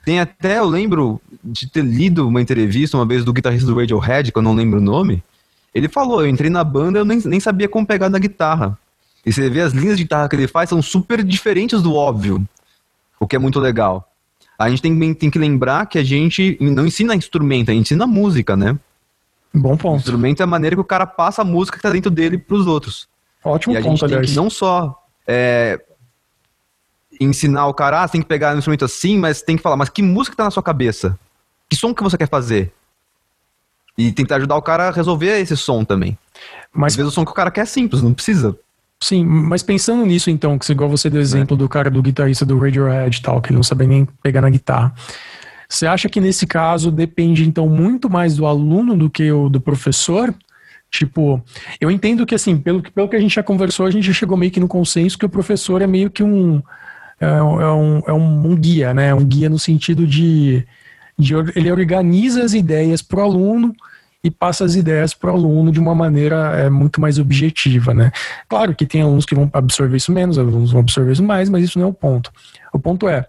[SPEAKER 2] Tem até, eu lembro de ter lido uma entrevista uma vez do guitarrista do Radiohead, que eu não lembro o nome. Ele falou, eu entrei na banda, eu nem, nem sabia como pegar na guitarra. E você vê as linhas de guitarra que ele faz são super diferentes do óbvio. O que é muito legal. A gente tem, tem que lembrar que a gente não ensina instrumento, a gente ensina música, né?
[SPEAKER 1] Bom ponto. O
[SPEAKER 2] instrumento é a maneira que o cara passa a música que tá dentro dele pros outros.
[SPEAKER 1] Ótimo
[SPEAKER 2] e a
[SPEAKER 1] ponto,
[SPEAKER 2] gente tem aliás. que não só é, ensinar o cara, ah, tem que pegar um instrumento assim, mas tem que falar, mas que música tá na sua cabeça? Que som que você quer fazer? E tentar ajudar o cara a resolver esse som também. Mas, Às vezes o som que o cara quer é simples, não precisa.
[SPEAKER 1] Sim, mas pensando nisso então, que igual você deu exemplo é. do cara do guitarrista do Radiohead e tal, que ele não sabia nem pegar na guitarra. Você acha que nesse caso depende então muito mais do aluno do que o do professor? Tipo, eu entendo que assim, pelo, pelo que a gente já conversou, a gente já chegou meio que no consenso que o professor é meio que um é, é um, é um, um guia, né? Um guia no sentido de, de ele organiza as ideias para o aluno e passa as ideias para o aluno de uma maneira é, muito mais objetiva, né? Claro que tem alunos que vão absorver isso menos, alunos vão absorver isso mais, mas isso não é o ponto. O ponto é,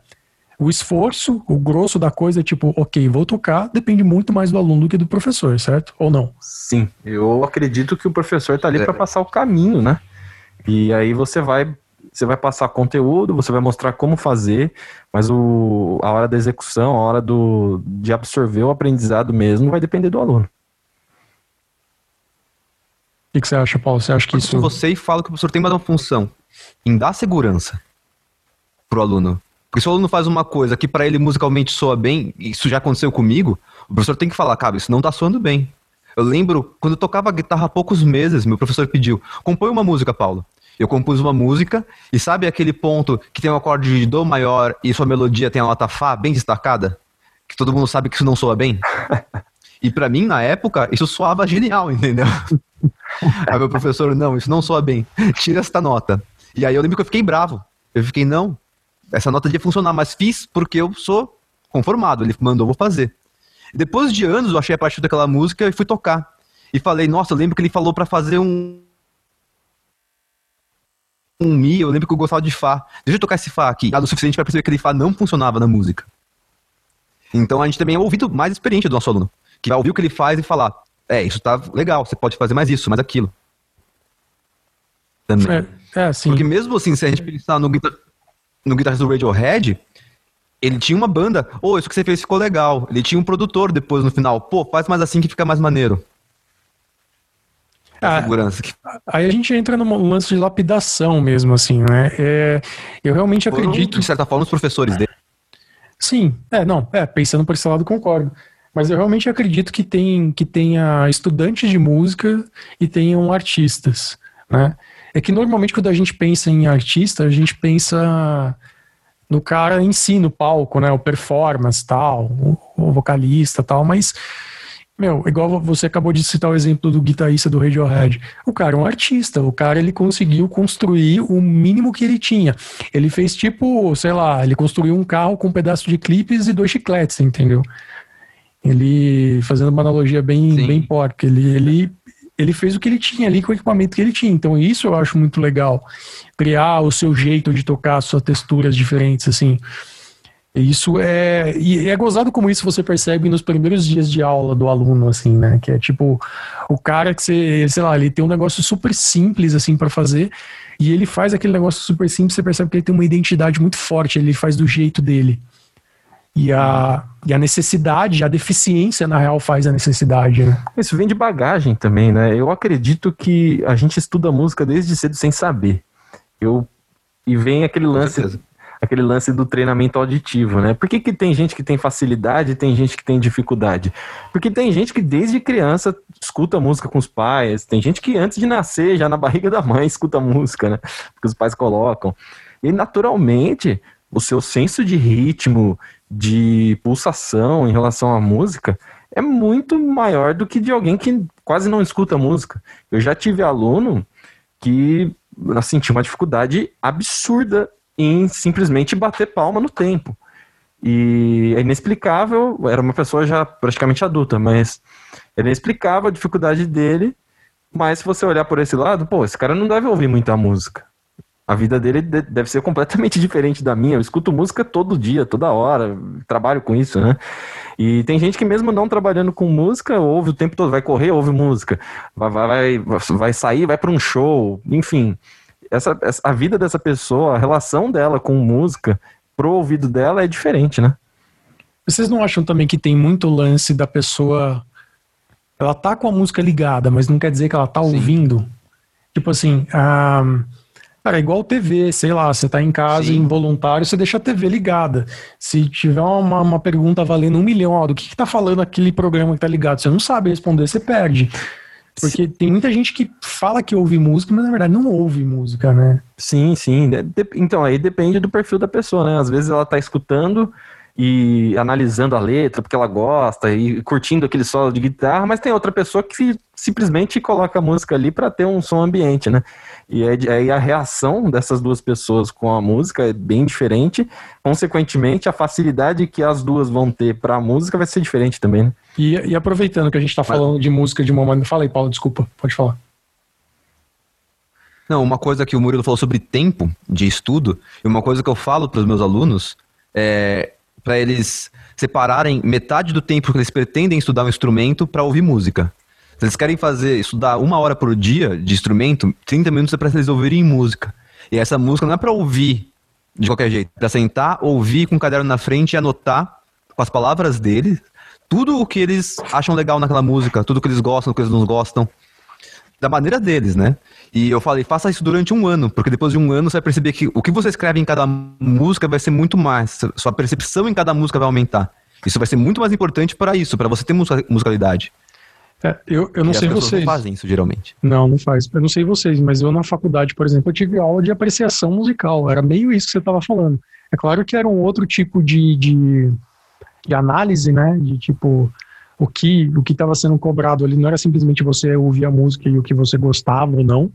[SPEAKER 1] o esforço, o grosso da coisa, tipo, ok, vou tocar, depende muito mais do aluno do que do professor, certo? Ou não?
[SPEAKER 3] Sim, eu acredito que o professor está ali é. para passar o caminho, né? E aí você vai você vai passar conteúdo, você vai mostrar como fazer, mas o, a hora da execução, a hora do, de absorver o aprendizado mesmo vai depender do aluno.
[SPEAKER 1] O que, que você acha, Paulo? Você acha que isso.
[SPEAKER 2] Você e fala que o professor tem mais uma função em dar segurança pro aluno. Porque se o aluno faz uma coisa que para ele musicalmente soa bem, isso já aconteceu comigo, o professor tem que falar, cara, isso não tá soando bem. Eu lembro, quando eu tocava guitarra há poucos meses, meu professor pediu, compõe uma música, Paulo. Eu compus uma música, e sabe aquele ponto que tem um acorde de Dó maior e sua melodia tem a nota Fá bem destacada? Que todo mundo sabe que isso não soa bem? E para mim, na época, isso soava genial, entendeu? aí meu professor, não, isso não soa bem, tira esta nota. E aí eu lembro que eu fiquei bravo. Eu fiquei, não, essa nota devia funcionar, mas fiz porque eu sou conformado. Ele mandou, vou fazer. Depois de anos, eu achei a parte daquela música e fui tocar. E falei, nossa, eu lembro que ele falou para fazer um. Um Mi, eu lembro que eu gostava de Fá. Deixa eu tocar esse Fá aqui. Nada o suficiente para perceber que aquele Fá não funcionava na música. Então a gente também é ouvido mais experiente do nosso aluno. Que vai ouvir o que ele faz e falar: é, isso tá legal, você pode fazer mais isso, mais aquilo. Também. É, é sim. Porque mesmo assim, se a gente pensar no, guitar no guitarrista do Radiohead, ele tinha uma banda. Ô, oh, isso que você fez ficou legal. Ele tinha um produtor depois no final. Pô, faz mais assim que fica mais maneiro.
[SPEAKER 1] Ah, segurança. Aí a gente entra num lance de lapidação mesmo, assim, né? É, eu realmente Foram, acredito.
[SPEAKER 2] De certa forma, os professores dele.
[SPEAKER 1] Sim, é, não, é, pensando por esse lado, concordo. Mas eu realmente acredito que, tem, que tenha estudantes de música e tenham artistas, né? É que normalmente quando a gente pensa em artista, a gente pensa no cara em si, no palco, né? O performance, tal, o, vocalista, tal, mas meu, igual você acabou de citar o exemplo do guitarrista do Radiohead. O cara é um artista, o cara ele conseguiu construir o mínimo que ele tinha. Ele fez tipo, sei lá, ele construiu um carro com um pedaço de clipes e dois chicletes, entendeu? Ele, fazendo uma analogia bem, bem porca, ele, ele, ele fez o que ele tinha ali com o equipamento que ele tinha. Então isso eu acho muito legal. Criar o seu jeito de tocar, suas texturas diferentes, assim. Isso é. E é gozado como isso você percebe nos primeiros dias de aula do aluno, assim, né? Que é tipo, o cara que você, sei lá, ele tem um negócio super simples, assim, para fazer, e ele faz aquele negócio super simples, você percebe que ele tem uma identidade muito forte, ele faz do jeito dele. E a, e a necessidade, a deficiência, na real, faz a necessidade, né?
[SPEAKER 3] Isso vem de bagagem também, né? Eu acredito que a gente estuda música desde cedo sem saber. Eu. E vem aquele lance aquele lance do treinamento auditivo, né? Por que, que tem gente que tem facilidade e tem gente que tem dificuldade? Porque tem gente que desde criança escuta música com os pais, tem gente que antes de nascer, já na barriga da mãe, escuta música, né? Porque os pais colocam. E naturalmente, o seu senso de ritmo, de pulsação em relação à música é muito maior do que de alguém que quase não escuta música. Eu já tive aluno que assim, tinha uma dificuldade absurda em simplesmente bater palma no tempo. E é inexplicável, era uma pessoa já praticamente adulta, mas é inexplicável a dificuldade dele. Mas se você olhar por esse lado, pô, esse cara não deve ouvir muita música. A vida dele deve ser completamente diferente da minha. Eu escuto música todo dia, toda hora, trabalho com isso, né? E tem gente que mesmo não trabalhando com música, ouve o tempo todo, vai correr, ouve música, vai, vai, vai sair, vai para um show, enfim essa, essa, a vida dessa pessoa, a relação dela com música, pro ouvido dela é diferente, né?
[SPEAKER 1] Vocês não acham também que tem muito lance da pessoa. Ela tá com a música ligada, mas não quer dizer que ela tá Sim. ouvindo? Tipo assim, ah, cara, é igual TV, sei lá, você tá em casa Sim. involuntário, você deixa a TV ligada. Se tiver uma, uma pergunta valendo um milhão, ó, do que, que tá falando aquele programa que tá ligado, você não sabe responder, você perde. Porque tem muita gente que fala que ouve música, mas na verdade não ouve música, né?
[SPEAKER 3] Sim, sim. Então, aí depende do perfil da pessoa, né? Às vezes ela tá escutando e analisando a letra porque ela gosta e curtindo aquele solo de guitarra, mas tem outra pessoa que simplesmente coloca a música ali para ter um som ambiente, né? E aí a reação dessas duas pessoas com a música é bem diferente. Consequentemente, a facilidade que as duas vão ter para a música vai ser diferente também, né?
[SPEAKER 1] E, e aproveitando que a gente está falando Mas... de música de uma maneira. Fala aí, Paulo, desculpa, pode falar.
[SPEAKER 2] Não, uma coisa que o Murilo falou sobre tempo de estudo, e uma coisa que eu falo para os meus alunos é para eles separarem metade do tempo que eles pretendem estudar um instrumento para ouvir música. Se eles querem fazer, estudar uma hora por dia de instrumento, 30 minutos é para eles ouvirem música. E essa música não é para ouvir de qualquer jeito, é para sentar, ouvir com o caderno na frente e anotar com as palavras deles tudo o que eles acham legal naquela música, tudo que eles gostam, o que eles não gostam, da maneira deles, né? E eu falei, faça isso durante um ano, porque depois de um ano você vai perceber que o que você escreve em cada música vai ser muito mais, sua percepção em cada música vai aumentar. Isso vai ser muito mais importante para isso, para você ter musicalidade.
[SPEAKER 1] É, eu, eu não e sei vocês.
[SPEAKER 2] Não fazem isso geralmente.
[SPEAKER 1] Não, não faz. Eu não sei vocês, mas eu na faculdade, por exemplo, eu tive aula de apreciação musical. Era meio isso que você estava falando. É claro que era um outro tipo de, de, de análise, né? De tipo o que o que estava sendo cobrado ali não era simplesmente você ouvir a música e o que você gostava ou não,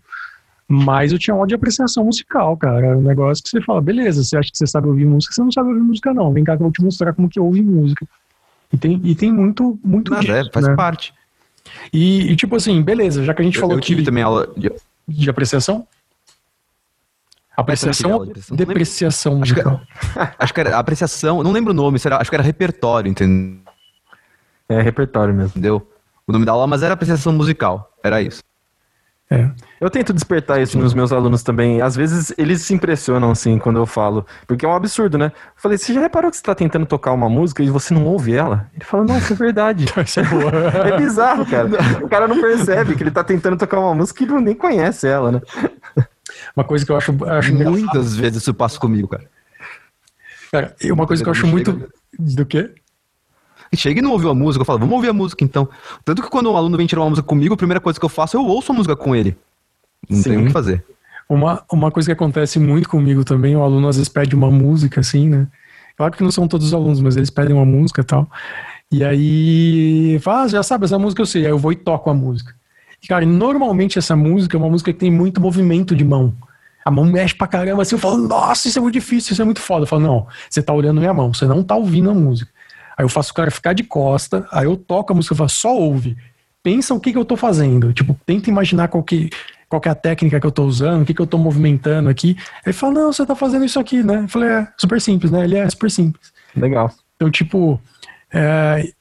[SPEAKER 1] mas eu tinha aula de apreciação musical, cara. É um negócio que você fala, beleza, você acha que você sabe ouvir música, você não sabe ouvir música, não. Vem cá que eu vou te mostrar como que ouve música. E tem, e tem muito, muito
[SPEAKER 2] Mas é, faz
[SPEAKER 1] né?
[SPEAKER 2] parte.
[SPEAKER 1] E, e, tipo assim, beleza, já que a gente
[SPEAKER 2] Eu,
[SPEAKER 1] falou
[SPEAKER 2] eu tive
[SPEAKER 1] que-
[SPEAKER 2] também aula de,
[SPEAKER 1] de apreciação? Apreciação ou
[SPEAKER 2] apreciação. Lembro.
[SPEAKER 1] depreciação
[SPEAKER 2] Acho que-
[SPEAKER 1] musical?
[SPEAKER 2] Acho que era apreciação, não lembro o nome, será, acho que era repertório, entendeu?
[SPEAKER 3] É repertório mesmo.
[SPEAKER 2] O nome da aula, mas era apreciação musical. Era isso.
[SPEAKER 1] É.
[SPEAKER 3] Eu tento despertar isso nos meus alunos também. Às vezes eles se impressionam assim quando eu falo, porque é um absurdo, né? Eu falei, você já reparou que você tá tentando tocar uma música e você não ouve ela? Ele fala, nossa, é verdade.
[SPEAKER 1] Isso é boa.
[SPEAKER 3] É bizarro, cara. O cara não percebe que ele tá tentando tocar uma música e não nem conhece ela, né?
[SPEAKER 1] Uma coisa que eu acho, acho engraçado.
[SPEAKER 2] Muitas vezes isso passa comigo, cara.
[SPEAKER 1] Cara, e uma coisa que eu acho muito. Do quê?
[SPEAKER 2] Chega e não ouviu a música, eu falo, vamos ouvir a música então. Tanto que quando um aluno vem tirar uma música comigo, a primeira coisa que eu faço é eu ouço a música com ele. Não
[SPEAKER 3] Sim.
[SPEAKER 2] tem o que fazer.
[SPEAKER 1] Uma, uma coisa que acontece muito comigo também, o aluno às vezes pede uma música, assim, né? Claro que não são todos os alunos, mas eles pedem uma música e tal. E aí, fala, ah, já sabe, essa música eu sei. Aí eu vou e toco a música. E, cara, normalmente essa música é uma música que tem muito movimento de mão. A mão mexe pra caramba, assim, eu falo, nossa, isso é muito difícil, isso é muito foda. Eu falo, não, você tá olhando minha mão, você não tá ouvindo a música. Aí eu faço o cara ficar de costa, aí eu toco a música e falo, só ouve. Pensa o que, que eu tô fazendo. Tipo, tenta imaginar qual que, qual que é a técnica que eu tô usando, o que, que eu tô movimentando aqui. Aí ele fala, não, você tá fazendo isso aqui, né? Eu falei, é super simples, né? Ele é super simples.
[SPEAKER 3] Legal.
[SPEAKER 1] Então, tipo, é,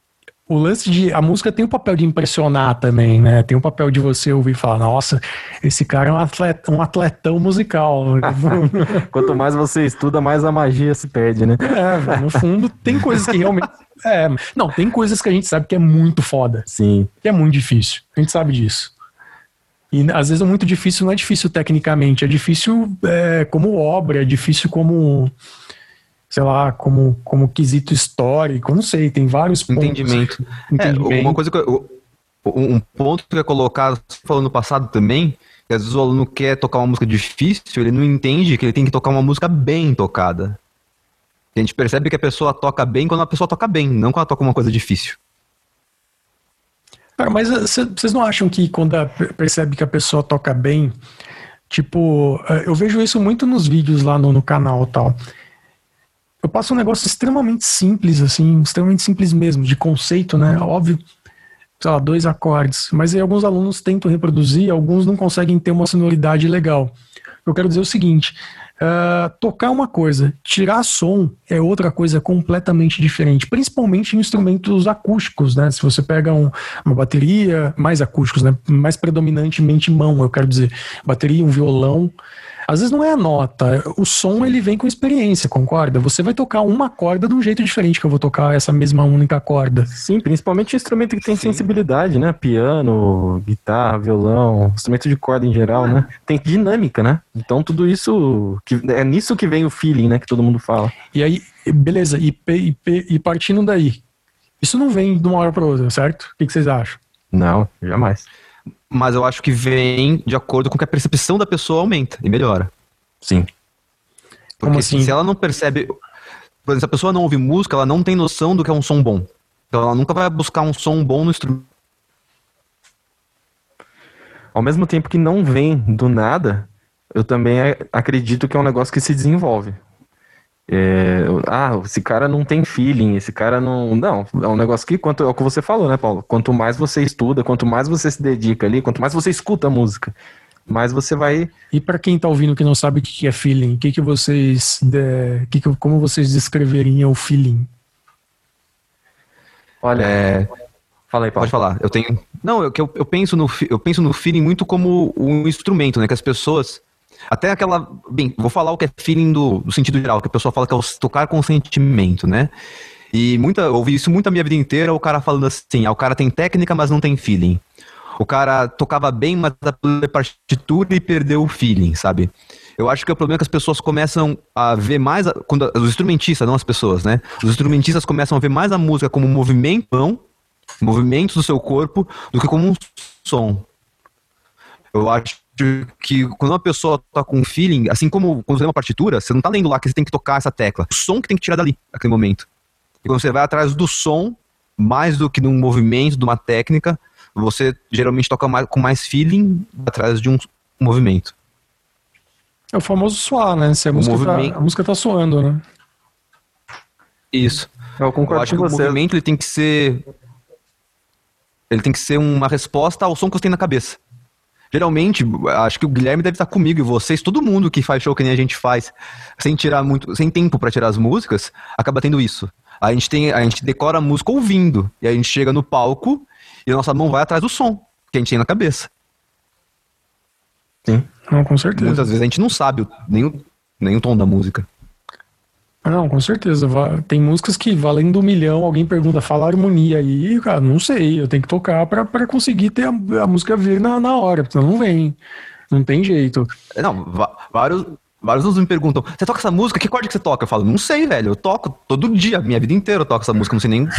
[SPEAKER 1] o lance de. A música tem o papel de impressionar também, né? Tem o papel de você ouvir e falar, nossa, esse cara é um, atleta, um atletão musical.
[SPEAKER 3] Quanto mais você estuda, mais a magia se perde, né?
[SPEAKER 1] é, no fundo, tem coisas que realmente. É, não, tem coisas que a gente sabe que é muito foda,
[SPEAKER 3] Sim.
[SPEAKER 1] que é muito difícil. A gente sabe disso. E às vezes é muito difícil, não é difícil tecnicamente, é difícil é, como obra, é difícil como, sei lá, como, como quesito histórico, não sei, tem vários pontos.
[SPEAKER 2] Entendimento. É,
[SPEAKER 1] Entendimento.
[SPEAKER 2] uma coisa que eu, um ponto que eu ia colocar, você falou no passado também, que às vezes o aluno quer tocar uma música difícil, ele não entende que ele tem que tocar uma música bem tocada. A gente percebe que a pessoa toca bem quando a pessoa toca bem, não quando ela toca uma coisa difícil.
[SPEAKER 1] Cara, mas vocês não acham que quando percebe que a pessoa toca bem, tipo, eh, eu vejo isso muito nos vídeos lá no, no canal e tal. Eu passo um negócio extremamente simples, assim, extremamente simples mesmo, de conceito, né? Óbvio, sei lá, dois acordes. Mas aí alguns alunos tentam reproduzir, alguns não conseguem ter uma sonoridade legal. Eu quero dizer o seguinte: ah, tocar uma coisa, tirar som é outra coisa completamente diferente, principalmente em instrumentos acústicos, né? Se você pega um- uma bateria, mais acústicos, né? Mais predominantemente mão, eu quero dizer, bateria, um violão. Às vezes não é a nota, o som ele vem com experiência, concorda? Você vai tocar uma corda de um jeito diferente que eu vou tocar essa mesma única corda.
[SPEAKER 3] Sim, principalmente instrumento que tem
[SPEAKER 2] Sim.
[SPEAKER 3] sensibilidade, né? Piano, guitarra, violão, instrumento de corda em geral, né? Tem dinâmica, né? Então tudo isso. que- é nisso que vem o feeling, né? Que todo mundo fala.
[SPEAKER 1] E aí, beleza, e, e e partindo daí, isso não vem de uma hora para outra, certo? O que, que vocês acham?
[SPEAKER 3] Não, jamais.
[SPEAKER 2] Mas eu acho que vem de acordo com que a percepção da pessoa aumenta e melhora.
[SPEAKER 3] Sim.
[SPEAKER 2] Porque
[SPEAKER 1] Como assim?
[SPEAKER 2] se ela não percebe. Por exemplo, se a pessoa não ouve música, ela não tem noção do que é um som bom. Então ela nunca vai buscar um som bom no instrumento.
[SPEAKER 3] Ao mesmo tempo que não vem do nada, eu também acredito que é um negócio que se desenvolve. É, ah, esse cara não tem feeling, esse cara não. Não, é um negócio que, quanto, é o que você falou, né, Paulo? Quanto mais você estuda, quanto mais você se dedica ali, quanto mais você escuta a música, mais você vai.
[SPEAKER 1] E para quem tá ouvindo que não sabe o que é feeling, o que, que vocês. de- que que- como vocês descreveriam o feeling?
[SPEAKER 3] Olha,
[SPEAKER 2] É,
[SPEAKER 3] fala aí, Paulo.
[SPEAKER 2] pode falar. Eu tenho. Não, eu, que eu, eu penso no eu penso no feeling muito como um instrumento, né? Que as pessoas. Até aquela. Bem, vou falar o que é feeling do, do sentido geral, que a pessoa fala que é o tocar com sentimento, né? E muita, eu ouvi isso muito a minha vida inteira, o cara falando assim, ah, o cara tem técnica, mas não tem feeling. O cara tocava bem, mas a partitura e perdeu o feeling, sabe? Eu acho que o problema é que as pessoas começam a ver mais, a- quando, os instrumentistas, não as pessoas, né? Os instrumentistas começam a ver mais a música como um movimento, não, movimentos do seu corpo, do que como um som. Eu acho que quando uma pessoa toca com um feeling, assim como quando você lê uma partitura, você não tá lendo lá que você tem que tocar essa tecla. O som que tem que tirar dali, naquele momento. E quando você vai atrás do som, mais do que de um movimento, de uma técnica, você geralmente toca mais, com mais feeling atrás de um movimento.
[SPEAKER 1] É o famoso soar, né? Se a,
[SPEAKER 2] O
[SPEAKER 1] música tá,
[SPEAKER 2] movimento.
[SPEAKER 1] a música tá soando, né?
[SPEAKER 2] Isso.
[SPEAKER 3] Eu concordo
[SPEAKER 2] Eu acho
[SPEAKER 3] com
[SPEAKER 2] que
[SPEAKER 3] você.
[SPEAKER 2] o movimento ele tem que ser. Ele tem que ser uma resposta ao som que você tem na cabeça. Geralmente, acho que o Guilherme deve estar comigo e vocês, todo mundo que faz show que nem a gente faz, sem tirar muito, sem tempo pra tirar as músicas, acaba tendo isso. A gente tem, a gente decora a música ouvindo, e aí a gente chega no palco e a nossa mão vai atrás do som que a gente tem na cabeça.
[SPEAKER 3] Sim.
[SPEAKER 1] Não, com certeza.
[SPEAKER 2] Muitas vezes a gente não sabe nem o, nem o tom da música.
[SPEAKER 1] Não, com certeza. Tem músicas que valendo um milhão, alguém pergunta, fala harmonia aí, cara, não sei, eu tenho que tocar pra, pra conseguir ter a, a música vir na, na hora, porque senão não vem. Não tem jeito.
[SPEAKER 2] Não, vários, vários alunos me perguntam: você toca essa música? Que acorde que você toca? Eu falo: não sei, velho. Eu toco todo dia, minha vida inteira eu toco essa música, não sei nem.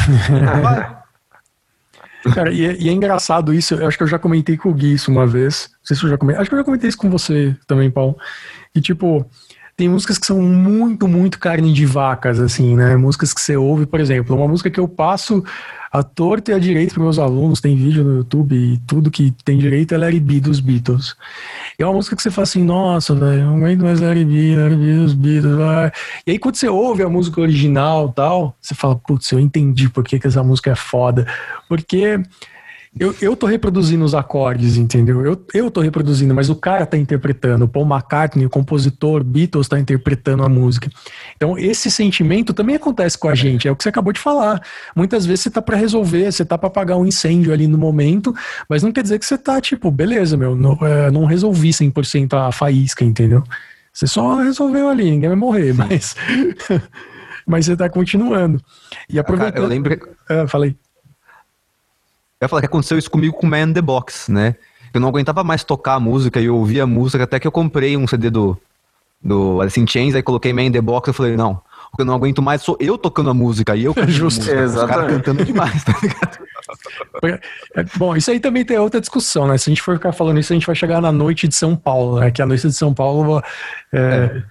[SPEAKER 1] Cara, e é, e é engraçado isso, eu acho que eu já comentei com o Gui isso uma vez. Não sei se eu já comentei. Acho que eu já comentei isso com você também, Paulo. E tipo, tem músicas que são muito, muito carne de vacas, assim, né? Músicas que você ouve, por exemplo, uma música que eu passo a torta e a direita para meus alunos, tem vídeo no YouTube e tudo que tem direito é Larry B dos Beatles. E é uma música que você fala assim, nossa, velho, não aguento mais Larry B, Larry B dos Beatles. vai. E aí quando você ouve a música original tal, você fala, putz, eu entendi por que, que essa música é foda. Porque eu, eu tô reproduzindo os acordes, entendeu? Eu, eu tô reproduzindo, mas o cara tá interpretando. O Paul McCartney, o compositor, Beatles, tá interpretando a música. Então, esse sentimento também acontece com a gente. É o que você acabou de falar. Muitas vezes você tá para resolver, você tá para apagar um incêndio ali no momento, mas não quer dizer que você tá, tipo, beleza, meu, não, é, não resolvi 100% a faísca, entendeu? Você só resolveu ali, ninguém vai morrer, mas. mas você tá continuando. E
[SPEAKER 2] Cara,
[SPEAKER 1] aproveitando.
[SPEAKER 2] eu lembro.
[SPEAKER 1] Ah, falei.
[SPEAKER 2] Eu ia falar que aconteceu isso comigo com Man in the Box, né? Eu não aguentava mais tocar a música e eu ouvia a música até que eu comprei um CD do, do Alice in Chains, aí coloquei Man in the Box e falei, não, o que eu não aguento mais sou eu tocando a música e eu
[SPEAKER 1] Justo.
[SPEAKER 2] música,
[SPEAKER 3] Exatamente.
[SPEAKER 2] cantando demais, tá ligado?
[SPEAKER 1] É, Bom, isso aí também tem outra discussão, né? Se a gente for ficar falando isso, a gente vai chegar na noite de São Paulo, né? Que a noite de São Paulo é,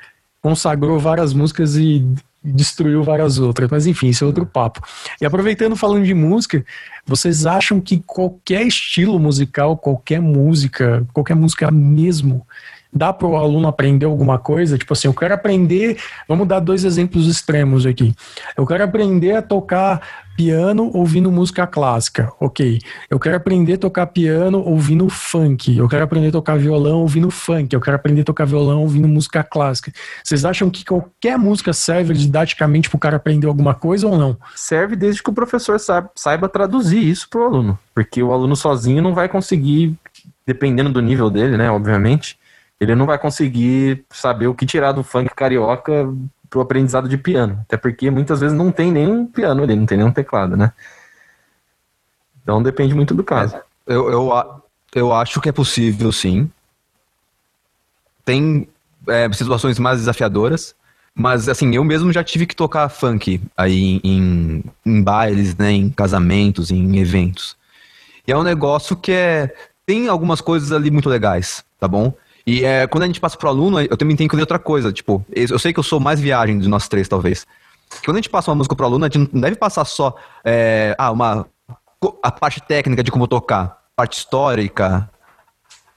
[SPEAKER 1] consagrou várias músicas e destruiu várias outras. Mas enfim, isso é outro papo. E aproveitando falando de música, vocês acham que qualquer estilo musical, qualquer música, qualquer música mesmo, dá para o aluno aprender alguma coisa? Tipo assim, eu quero aprender. Vamos dar dois exemplos extremos aqui. Eu quero aprender a tocar piano ouvindo música clássica. Ok. Eu quero aprender a tocar piano ouvindo funk. Eu quero aprender a tocar violão ouvindo funk. Eu quero aprender a tocar violão ouvindo música clássica. Vocês acham que qualquer música serve didaticamente para o cara aprender alguma coisa ou não?
[SPEAKER 3] Serve desde que o professor saiba, traduzir isso pro aluno. Porque o aluno sozinho não vai conseguir, dependendo do nível dele, né, obviamente, ele não vai conseguir saber o que tirar do funk carioca pro aprendizado de piano. Até porque muitas vezes não tem nenhum piano ali, não tem nenhum teclado, né? Então depende muito do caso.
[SPEAKER 2] Eu, eu, a- eu acho que é possível, sim. Tem é, situações mais desafiadoras, mas assim, eu mesmo já tive que tocar funk aí em, em bailes, né, em casamentos, em eventos. E é um negócio que é. Tem algumas coisas ali muito legais, tá bom? E é, quando a gente passa pro aluno, eu também tenho que ver outra coisa. Tipo, eu sei que eu sou mais viagem de nós três, talvez. Quando a gente passa uma música pro aluno, a gente não deve passar só é, ah, uma, a parte técnica de como tocar, parte histórica,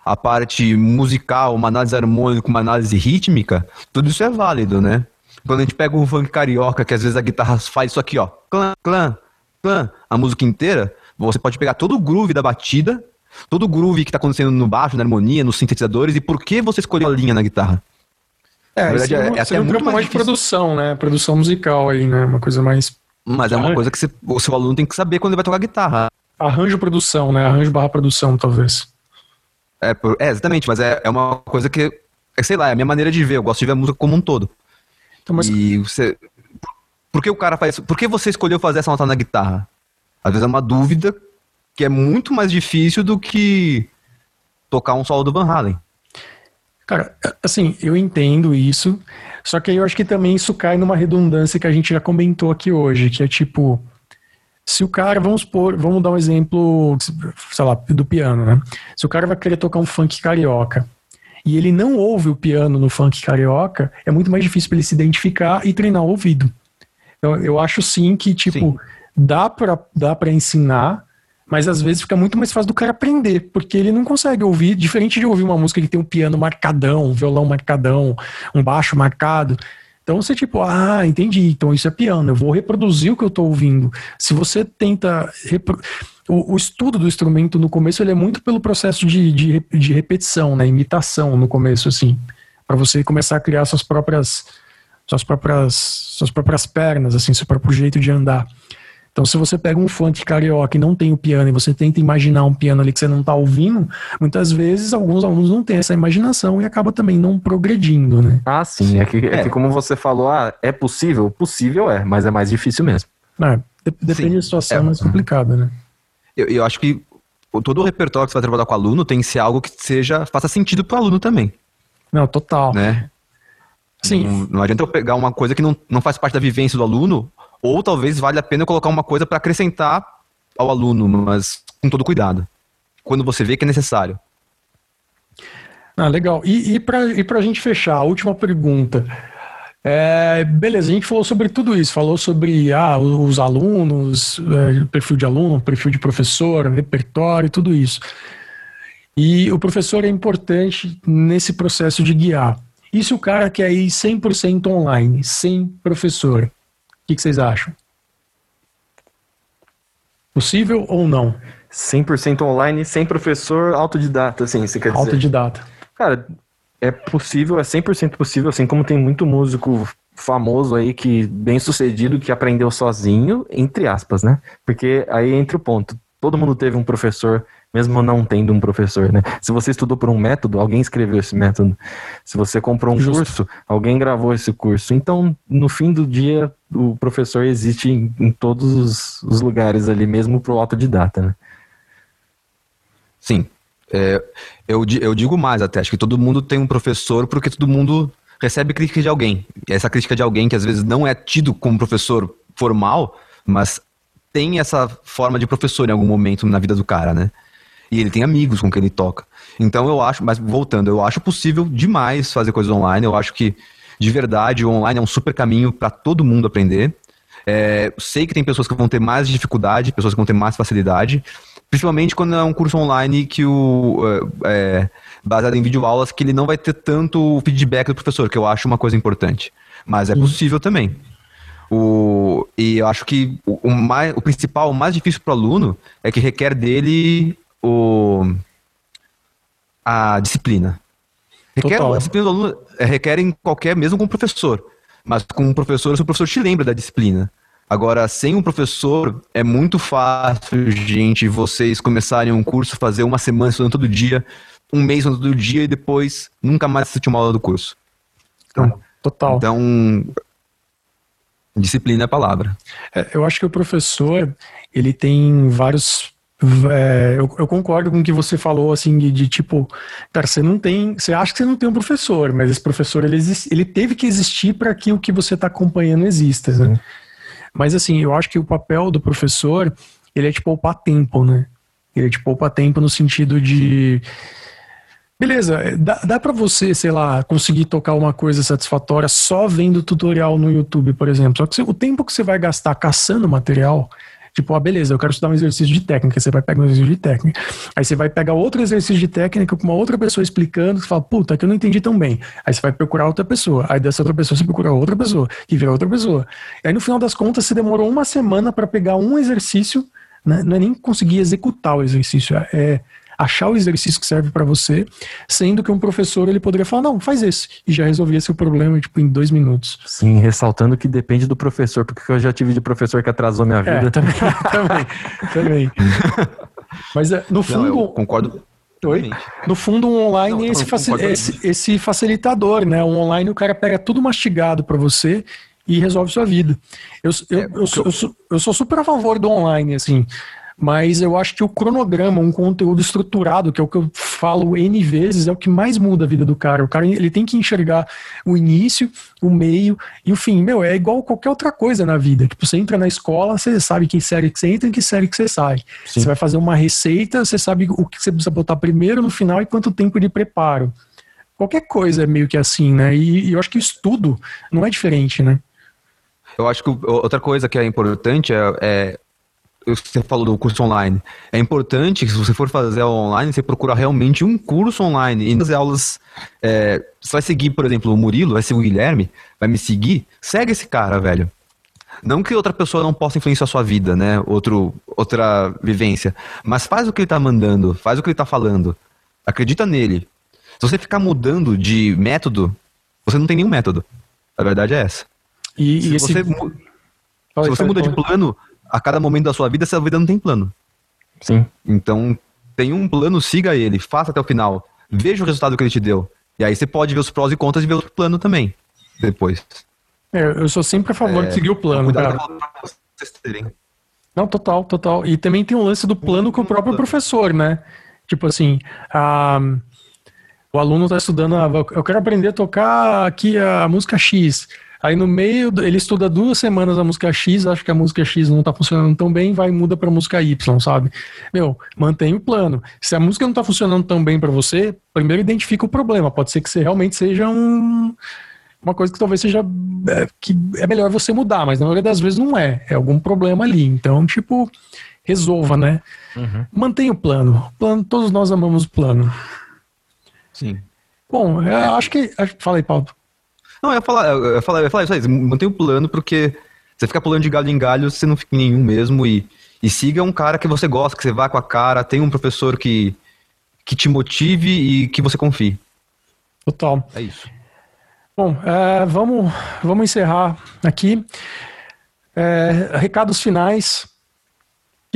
[SPEAKER 2] a parte musical, uma análise harmônica, uma análise rítmica, tudo isso é válido, né? Quando a gente pega um funk carioca, que às vezes a guitarra faz isso aqui, ó, clã, clã, clã, a música inteira, você pode pegar todo o groove da batida, todo o groove que tá acontecendo no baixo, na harmonia, nos sintetizadores, e por que você escolheu a linha na guitarra?
[SPEAKER 1] É,
[SPEAKER 2] Na verdade, é-
[SPEAKER 1] um-
[SPEAKER 2] é
[SPEAKER 1] seria
[SPEAKER 2] até
[SPEAKER 1] um
[SPEAKER 2] muito mais
[SPEAKER 1] mais de produção, né? Produção musical aí, né? Uma coisa mais.
[SPEAKER 2] Mas é uma coisa que você- o seu aluno tem que saber quando ele vai tocar guitarra.
[SPEAKER 1] Arranjo produção, né? Arranjo barra produção, talvez.
[SPEAKER 2] É, é, exatamente, mas é, é uma coisa que, é, sei lá, é a minha maneira de ver, eu gosto de ver a música como um todo.
[SPEAKER 1] Então, mas
[SPEAKER 2] E você. Por que o cara faz. Por que você escolheu fazer essa nota na guitarra? Às vezes é uma dúvida que é muito mais difícil do que tocar um solo do Van Halen.
[SPEAKER 1] Cara, assim, eu entendo isso, só que aí eu acho que também isso cai numa redundância que a gente já comentou aqui hoje, que é tipo, se o cara, vamos supor, vamos dar um exemplo, sei lá, do piano, né? Se o cara vai querer tocar um funk carioca e ele não ouve o piano no funk carioca, é muito mais difícil para ele se identificar e treinar o ouvido. Então, eu acho sim que, tipo,
[SPEAKER 2] Sim.
[SPEAKER 1] dá pra, dá pra ensinar, mas às vezes fica muito mais fácil do cara aprender, porque ele não consegue ouvir, diferente de ouvir uma música que tem um piano marcadão, um violão marcadão, um baixo marcado. Então você tipo, ah, entendi, então isso é piano, eu vou reproduzir o que eu estou ouvindo. Se você tenta repro... o, o, estudo do instrumento no começo ele é muito pelo processo de, de, de repetição, né, imitação no começo assim, para você começar a criar suas próprias suas próprias suas próprias pernas, assim, seu próprio jeito de andar. Então, se você pega um funk carioca e não tem o piano e você tenta imaginar um piano ali que você não está ouvindo, muitas vezes alguns alunos não têm essa imaginação e acaba também não progredindo, né?
[SPEAKER 3] Ah, sim. É que, é. é que como você falou, ah, é possível? Possível é, mas é mais difícil mesmo.
[SPEAKER 1] É, depende sim. da situação, é mais complicada, né?
[SPEAKER 2] Eu, eu acho que todo o repertório que você vai trabalhar com o aluno tem que ser algo que seja faça sentido para o aluno também.
[SPEAKER 1] Não, total.
[SPEAKER 2] Né? Sim. Não, não, adianta eu pegar uma coisa que não, não faz parte da vivência do aluno ou talvez valha a pena colocar uma coisa para acrescentar ao aluno, mas com todo cuidado. Quando você vê que é necessário.
[SPEAKER 1] Ah, legal. E, e para a gente fechar, a última pergunta. É, beleza, a gente falou sobre tudo isso, falou sobre ah, os alunos, é, perfil de aluno, perfil de professor, repertório, tudo isso. E o professor é importante nesse processo de guiar. E se o cara quer ir 100% online, sem professor? Que, que vocês acham? Possível ou não?
[SPEAKER 3] 100% online, sem professor, autodidata, assim, você quer dizer?
[SPEAKER 1] Autodidata.
[SPEAKER 3] Cara, é possível, é 100% possível, assim como tem muito músico famoso aí que bem sucedido que aprendeu sozinho, entre aspas, né? Porque aí entra o ponto. Todo mundo teve um professor mesmo não tendo um professor, né? Se você estudou por um método, alguém escreveu esse método. Se você comprou um Justo. curso, alguém gravou esse curso. Então, no fim do dia, o professor existe em, em todos os, os, lugares ali, mesmo para o autodidata, né?
[SPEAKER 2] Sim. É, eu, eu digo mais até, acho que todo mundo tem um professor porque todo mundo recebe crítica de alguém. E essa crítica de alguém que às vezes não é tido como professor formal, mas tem essa forma de professor em algum momento na vida do cara, né? E ele tem amigos com quem ele toca. Então eu acho, mas voltando, eu acho possível demais fazer coisas online. Eu acho que, de verdade, o online é um super caminho para todo mundo aprender. É, sei que tem pessoas que vão ter mais dificuldade, pessoas que vão ter mais facilidade, principalmente quando é um curso online que o é, é baseado em videoaulas que ele não vai ter tanto feedback do professor, que eu acho uma coisa importante. Mas é possível também. O, e eu acho que o, o, mais, o principal, o mais difícil para o aluno é que requer dele o, a disciplina. Requer, a disciplina do aluno é, requer em qualquer, mesmo com o professor. Mas com um professor, se o professor te lembra da disciplina. Agora, sem um professor, é muito fácil, gente, vocês começarem um curso, fazer uma semana estudando todo dia, um mês estudando todo dia e depois nunca mais assistir uma aula do curso.
[SPEAKER 1] Então, Total.
[SPEAKER 2] Então, disciplina é a palavra.
[SPEAKER 1] É, eu acho que o professor, ele tem vários é, eu, eu, concordo com o que você falou, assim, de, de, tipo, cara, você não tem, você acha que você não tem um professor, mas esse professor, ele, ele teve que existir para que o que você está acompanhando exista, né? Mas, assim, eu acho que o papel do professor, ele é de poupar tempo, né? Ele é de poupar tempo no sentido de... Beleza, é, dá, dá para você, sei lá, conseguir tocar uma coisa satisfatória só vendo tutorial no YouTube, por exemplo. Só que o tempo que você vai gastar caçando material Tipo, ah, beleza, eu quero estudar um exercício de técnica. Você vai pegar um exercício de técnica. Aí você vai pegar outro exercício de técnica com uma outra pessoa explicando. Você fala, puta, que eu não entendi tão bem. Aí você vai procurar outra pessoa. Aí dessa outra pessoa você procura outra pessoa, que vira outra pessoa. Aí no final das contas você demorou uma semana para pegar um exercício, né? não é nem conseguir executar o exercício, é achar o exercício que serve para você, sendo que um professor ele poderia falar, não, faz esse, e já resolvia seu problema tipo, em dois minutos.
[SPEAKER 3] Sim, ressaltando que depende do professor, porque eu já tive de professor que atrasou minha é, vida. É,
[SPEAKER 1] também, também, também. Mas é, no fundo... Não,
[SPEAKER 2] concordo
[SPEAKER 1] Oi? No fundo, um online é esse, esse, esse, facilitador, né? Um online o cara pega tudo mastigado para você e resolve sua vida. Eu, eu, é, eu, eu, eu, sou, eu sou super a favor do online, assim mas eu acho que o cronograma, um conteúdo estruturado, que é o que eu falo N vezes, é o que mais muda a vida do cara. O cara ele tem que enxergar o início, o meio e o fim. Meu, é igual qualquer outra coisa na vida. Tipo, você entra na escola, você sabe que série que você entra e que série que você sai. Sim. Você vai fazer uma receita, você sabe o que você precisa botar primeiro, no final e quanto tempo de preparo. Qualquer coisa é meio que assim, né? E, e eu acho que o estudo não é diferente, né?
[SPEAKER 2] Eu acho que outra coisa que é importante é, é você falou do curso online. É importante que se você for fazer online, você procura realmente um curso online. E nas aulas, é, você vai seguir, por exemplo, o Murilo, vai seguir o Guilherme, vai me seguir, segue esse cara, velho. Não que outra pessoa não possa influenciar a sua vida, né? Outro, outra vivência. Mas faz o que ele tá mandando, faz o que ele tá falando. Acredita nele. Se você ficar mudando de método, você não tem nenhum método. A verdade é essa.
[SPEAKER 1] E,
[SPEAKER 2] se
[SPEAKER 1] e esse...
[SPEAKER 2] você, se você muda de plano, a cada momento da sua vida, essa vida não tem plano.
[SPEAKER 3] Sim.
[SPEAKER 2] Então, tem um plano, siga ele, faça até o final. Veja o resultado que ele te deu. E aí você pode ver os prós e contras e ver o plano também. Depois.
[SPEAKER 1] É, eu sou sempre a favor de seguir o plano, cara.
[SPEAKER 2] vocês terem.
[SPEAKER 1] Não, total, total. E também tem o lance do plano com o próprio professor, né? Tipo assim, a- o aluno está estudando, ah, eu quero aprender a tocar aqui a música X. Aí no meio, ele estuda duas semanas a música X, acha que a música X não tá funcionando tão bem, vai e muda pra música Y, sabe? Meu, mantém o plano. Se a música não tá funcionando tão bem pra você, primeiro identifica o problema. Pode ser que você realmente seja um, uma coisa que talvez seja é, que é melhor você mudar, mas na maioria das vezes não é. É algum problema ali. Então, tipo, resolva, né? Mantenha o plano. plano. Todos nós amamos o plano.
[SPEAKER 2] Sim.
[SPEAKER 1] Bom, eu acho que. acho- Fala aí, Paulo.
[SPEAKER 2] Não, eu ia falar, eu ia falar, eu ia falar isso aí. Mantém o plano, porque você fica pulando de galho em galho, você não fica em nenhum mesmo. E, e siga um cara que você gosta, que você vá com a cara, tem um professor que, que te motive e que você confie.
[SPEAKER 1] Total.
[SPEAKER 2] É isso.
[SPEAKER 1] Bom, é, vamos, vamos encerrar aqui. É, recados finais.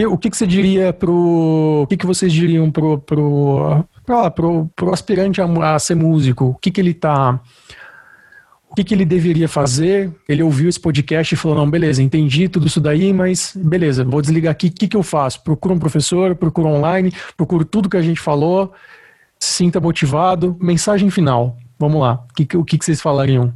[SPEAKER 1] O que, que você diria pro. O que, que vocês diriam pro, pro, pro, pro, pro aspirante a, a ser músico? O que, que ele tá. O que, que ele deveria fazer? Ele ouviu esse podcast e falou: não, beleza, entendi tudo isso daí, mas beleza, vou desligar aqui. O que, que eu faço? Procuro um professor, procuro online, procuro tudo que a gente falou, se sinta motivado. Mensagem final. Vamos lá. O que, que- o que, que vocês falariam?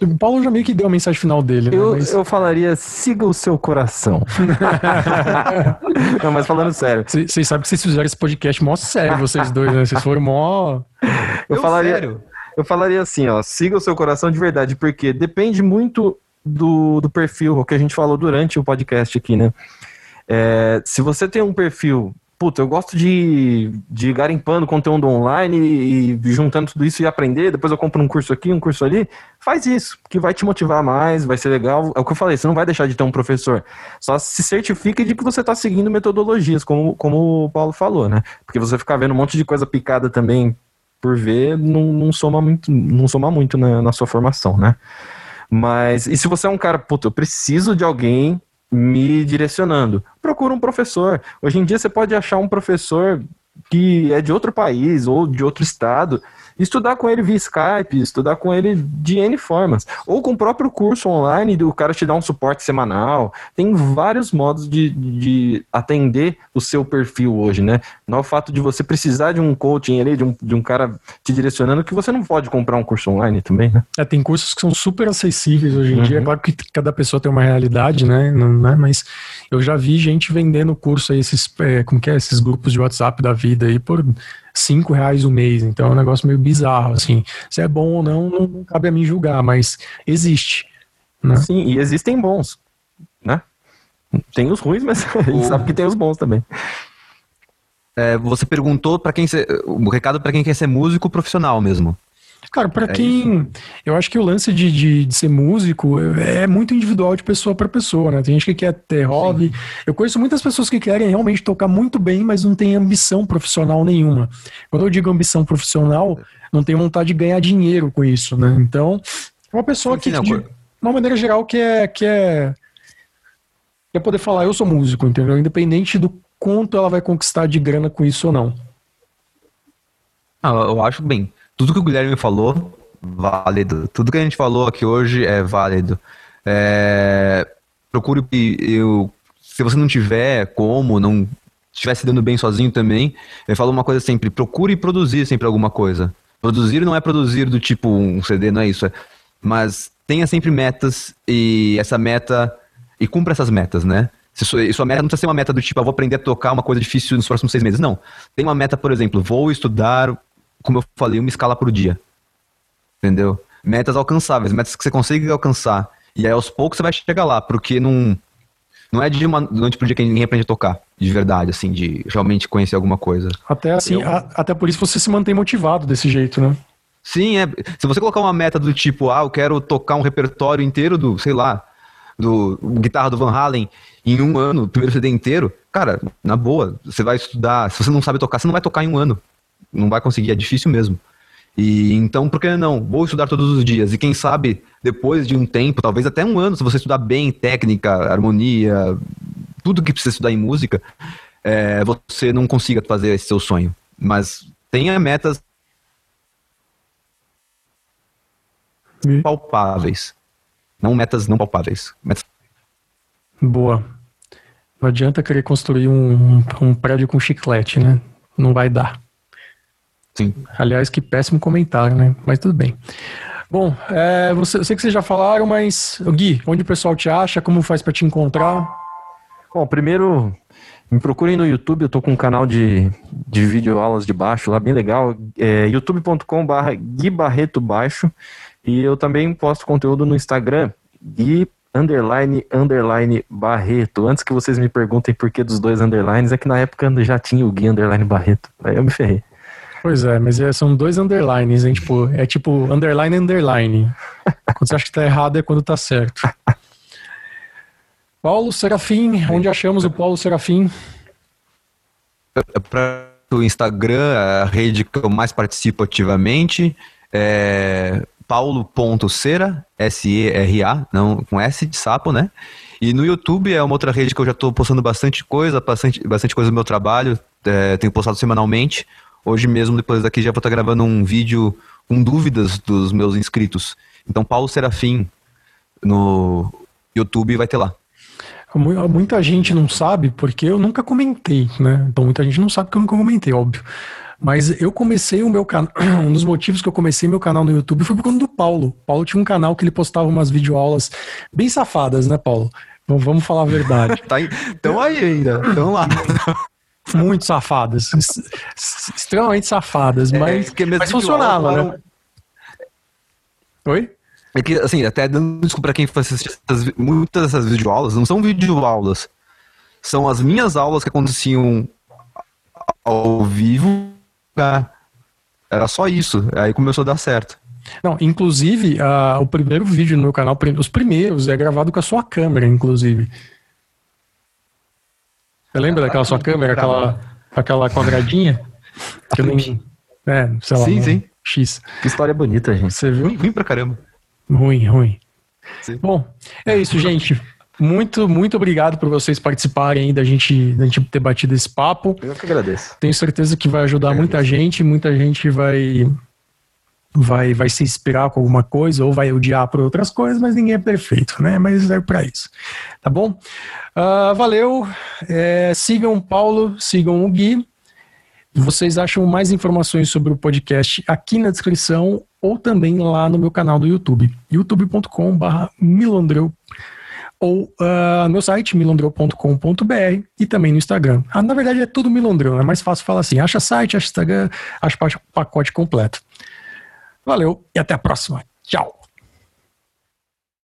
[SPEAKER 1] O Paulo já meio que deu a mensagem final dele, né?
[SPEAKER 3] Eu,
[SPEAKER 1] Mas-
[SPEAKER 3] eu falaria, siga o seu coração. Não, mas falando sério.
[SPEAKER 1] Vocês vocês sabem que vocês fizeram esse podcast mó sério, vocês dois, né? Vocês foram mó.
[SPEAKER 3] Eu,
[SPEAKER 2] Eu,
[SPEAKER 3] falaria,
[SPEAKER 2] sério?
[SPEAKER 3] Eu falaria assim, ó, siga o seu coração de verdade, porque depende muito do, do perfil, o que a gente falou durante o podcast aqui, né? É, se você tem um perfil, puta, eu gosto de, de garimpando conteúdo online e, e juntando tudo isso e aprender, depois eu compro um curso aqui, um curso ali, faz isso, que vai te motivar mais, vai ser legal. É o que eu falei, você não vai deixar de ter um professor. Só se certifique de que você está seguindo metodologias, como, como o Paulo falou, né? Porque você ficar vendo um monte de coisa picada também por ver, não, não soma muito, não soma muito na, na sua formação, né? Mas, e se você é um cara, puta, eu preciso de alguém me direcionando, procura um professor. Hoje em dia você pode achar um professor que é de outro país ou de outro estado, estudar com ele via Skype, estudar com ele de N formas, ou com o próprio curso online, do cara te dar um suporte semanal. Tem vários modos de, de atender o seu perfil hoje, né? Não é o fato de você precisar de um coaching ali, de um, de um cara te direcionando, que você não pode comprar um curso online também, né?
[SPEAKER 1] É, tem cursos que são super acessíveis hoje em dia. É
[SPEAKER 3] Uhum.
[SPEAKER 1] claro que cada pessoa tem uma realidade, né? Não, né? Mas eu já vi gente vendendo curso aí, esses, é, como que é, esses grupos de WhatsApp da vida aí por cinco reais o mês. Então é um negócio meio bizarro, assim. Se é bom ou não, não, não cabe a mim julgar, mas existe. Né?
[SPEAKER 3] Sim, e existem bons, né? Tem os ruins, mas a gente sabe que tem os bons também.
[SPEAKER 2] É, você perguntou para quem ser, o recado para quem quer ser músico profissional mesmo.
[SPEAKER 1] Cara, pra
[SPEAKER 2] É
[SPEAKER 1] quem. Eu acho que o lance de, de, de ser músico é muito individual de pessoa para pessoa, né? Tem gente que quer ter hobby. Eu conheço muitas pessoas que querem realmente tocar muito bem, mas não tem ambição profissional nenhuma. Quando eu digo ambição profissional, não tem vontade de ganhar dinheiro com isso, né? Então, é uma pessoa que,
[SPEAKER 2] Sim, não,
[SPEAKER 1] de uma maneira geral, quer, quer, quer poder falar, eu sou músico, entendeu? Independente do quanto ela vai conquistar de grana com isso ou não.
[SPEAKER 2] Ah, eu acho bem. Tudo que o Guilherme falou, válido. Tudo que a gente falou aqui hoje é válido. É, procure eu, se você não tiver como, não estiver se dando bem sozinho também, eu falo uma coisa sempre, procure produzir sempre alguma coisa. Produzir não é produzir do tipo um CD, não é isso. é- mas tenha sempre metas e essa meta e cumpra essas metas, né? Se sua, sua meta não precisa ser uma meta do tipo, ah, vou aprender a tocar uma coisa difícil nos próximos seis meses. Não. Tem uma meta, por exemplo, vou estudar, como eu falei, uma escala por dia. Entendeu? Metas alcançáveis, metas que você consiga alcançar. E aí aos poucos você vai chegar lá, porque não. Não é de uma noite pro dia que ninguém aprende a tocar, de verdade, assim, de realmente conhecer alguma coisa.
[SPEAKER 1] Até assim, eu... a, até por isso você se mantém motivado desse jeito, né?
[SPEAKER 2] Sim, é. Se você colocar uma meta do tipo, ah, eu quero tocar um repertório inteiro do, sei lá, do guitarra do Van Halen em um ano, o primeiro CD inteiro, cara, na boa, você vai estudar. Se você não sabe tocar, você não vai tocar em um ano. Não vai conseguir, é difícil mesmo. E então, por que não? Vou estudar todos os dias. E quem sabe, depois de um tempo, talvez até um ano, se você estudar bem técnica, harmonia, tudo que precisa estudar em música, é, você não consiga fazer esse seu sonho. Mas tenha metas palpáveis. Não metas não palpáveis. Metas...
[SPEAKER 1] Boa. Não adianta querer construir um, um prédio com chiclete, né? Não vai dar.
[SPEAKER 2] Sim.
[SPEAKER 1] Aliás, que péssimo comentário, né? Mas tudo bem. Bom, é, você, eu sei que vocês já falaram, mas Gui, onde o pessoal te acha? Como faz para te encontrar?
[SPEAKER 3] Bom, primeiro me procurem no YouTube, eu tô com um canal de, de vídeo aulas de baixo lá, bem legal, é youtube.com.br Gui Barreto Baixo, e eu também posto conteúdo no Instagram, Gui underline, underline Barreto. Antes que vocês me perguntem por que dos dois underlines, é que na época já tinha o Gui underline Barreto, aí eu me ferrei.
[SPEAKER 1] Pois é, mas é, são dois underlines, hein? Tipo, é tipo underline, underline. Quando você acha que tá errado é quando tá certo. Paulo Serafim, onde achamos o Paulo Serafim?
[SPEAKER 2] Para o Instagram, a rede que eu mais participo ativamente é paulo.cera, S-E-R-A, não com S de sapo, né? E no YouTube é uma outra rede que eu já estou postando bastante coisa, bastante, bastante coisa do meu trabalho, é, tenho postado semanalmente. Hoje mesmo, depois daqui, já vou estar gravando um vídeo com dúvidas dos meus inscritos. Então, Paulo Serafim no YouTube vai ter lá.
[SPEAKER 1] Muita gente não sabe, porque eu nunca comentei, né? Então, muita gente não sabe que eu nunca comentei, óbvio. Mas eu comecei o meu canal. Um dos motivos que eu comecei meu canal no YouTube foi por conta do Paulo. O Paulo tinha um canal que ele postava umas videoaulas bem safadas, né, Paulo? Vamos falar a verdade.
[SPEAKER 2] tá aí, então aí ainda. Então lá.
[SPEAKER 1] muito safadas. extremamente safadas, é, mas, mas funcionava, né? Oi?
[SPEAKER 2] É que, assim, até dando desculpa pra quem faz essas, muitas dessas videoaulas, não são videoaulas. São as minhas aulas que aconteciam ao vivo. Né? Era só isso. Aí começou a dar certo.
[SPEAKER 1] Não, inclusive, uh, o primeiro vídeo no meu canal, os primeiros, é gravado com a sua câmera, inclusive. Você lembra daquela sua câmera, aquela, aquela quadradinha? Que eu nem, é, sei lá.
[SPEAKER 2] Sim, sim.
[SPEAKER 1] X.
[SPEAKER 3] Que história bonita, gente.
[SPEAKER 2] Você viu? Ruim pra caramba.
[SPEAKER 1] Ruim, ruim. Sim. Bom, é isso, gente. Muito, muito obrigado por vocês participarem aí da gente, da gente ter batido esse papo.
[SPEAKER 3] Eu que agradeço.
[SPEAKER 1] Tenho certeza que vai ajudar muita gente, muita gente vai vai, vai se inspirar com alguma coisa ou vai odiar por outras coisas, mas ninguém é perfeito, né? Mas é para isso. Tá bom? Uh, valeu. É, sigam o Paulo, sigam o Gui. Vocês acham mais informações sobre o podcast aqui na descrição ou também lá no meu canal do YouTube, youtube.com.br milondreu ou uh, meu site milondreu.com.br e também no Instagram. Ah, na verdade é tudo milondreu, é mais fácil falar assim, acha site, acha Instagram, acha pacote completo. Valeu e até a próxima. Tchau.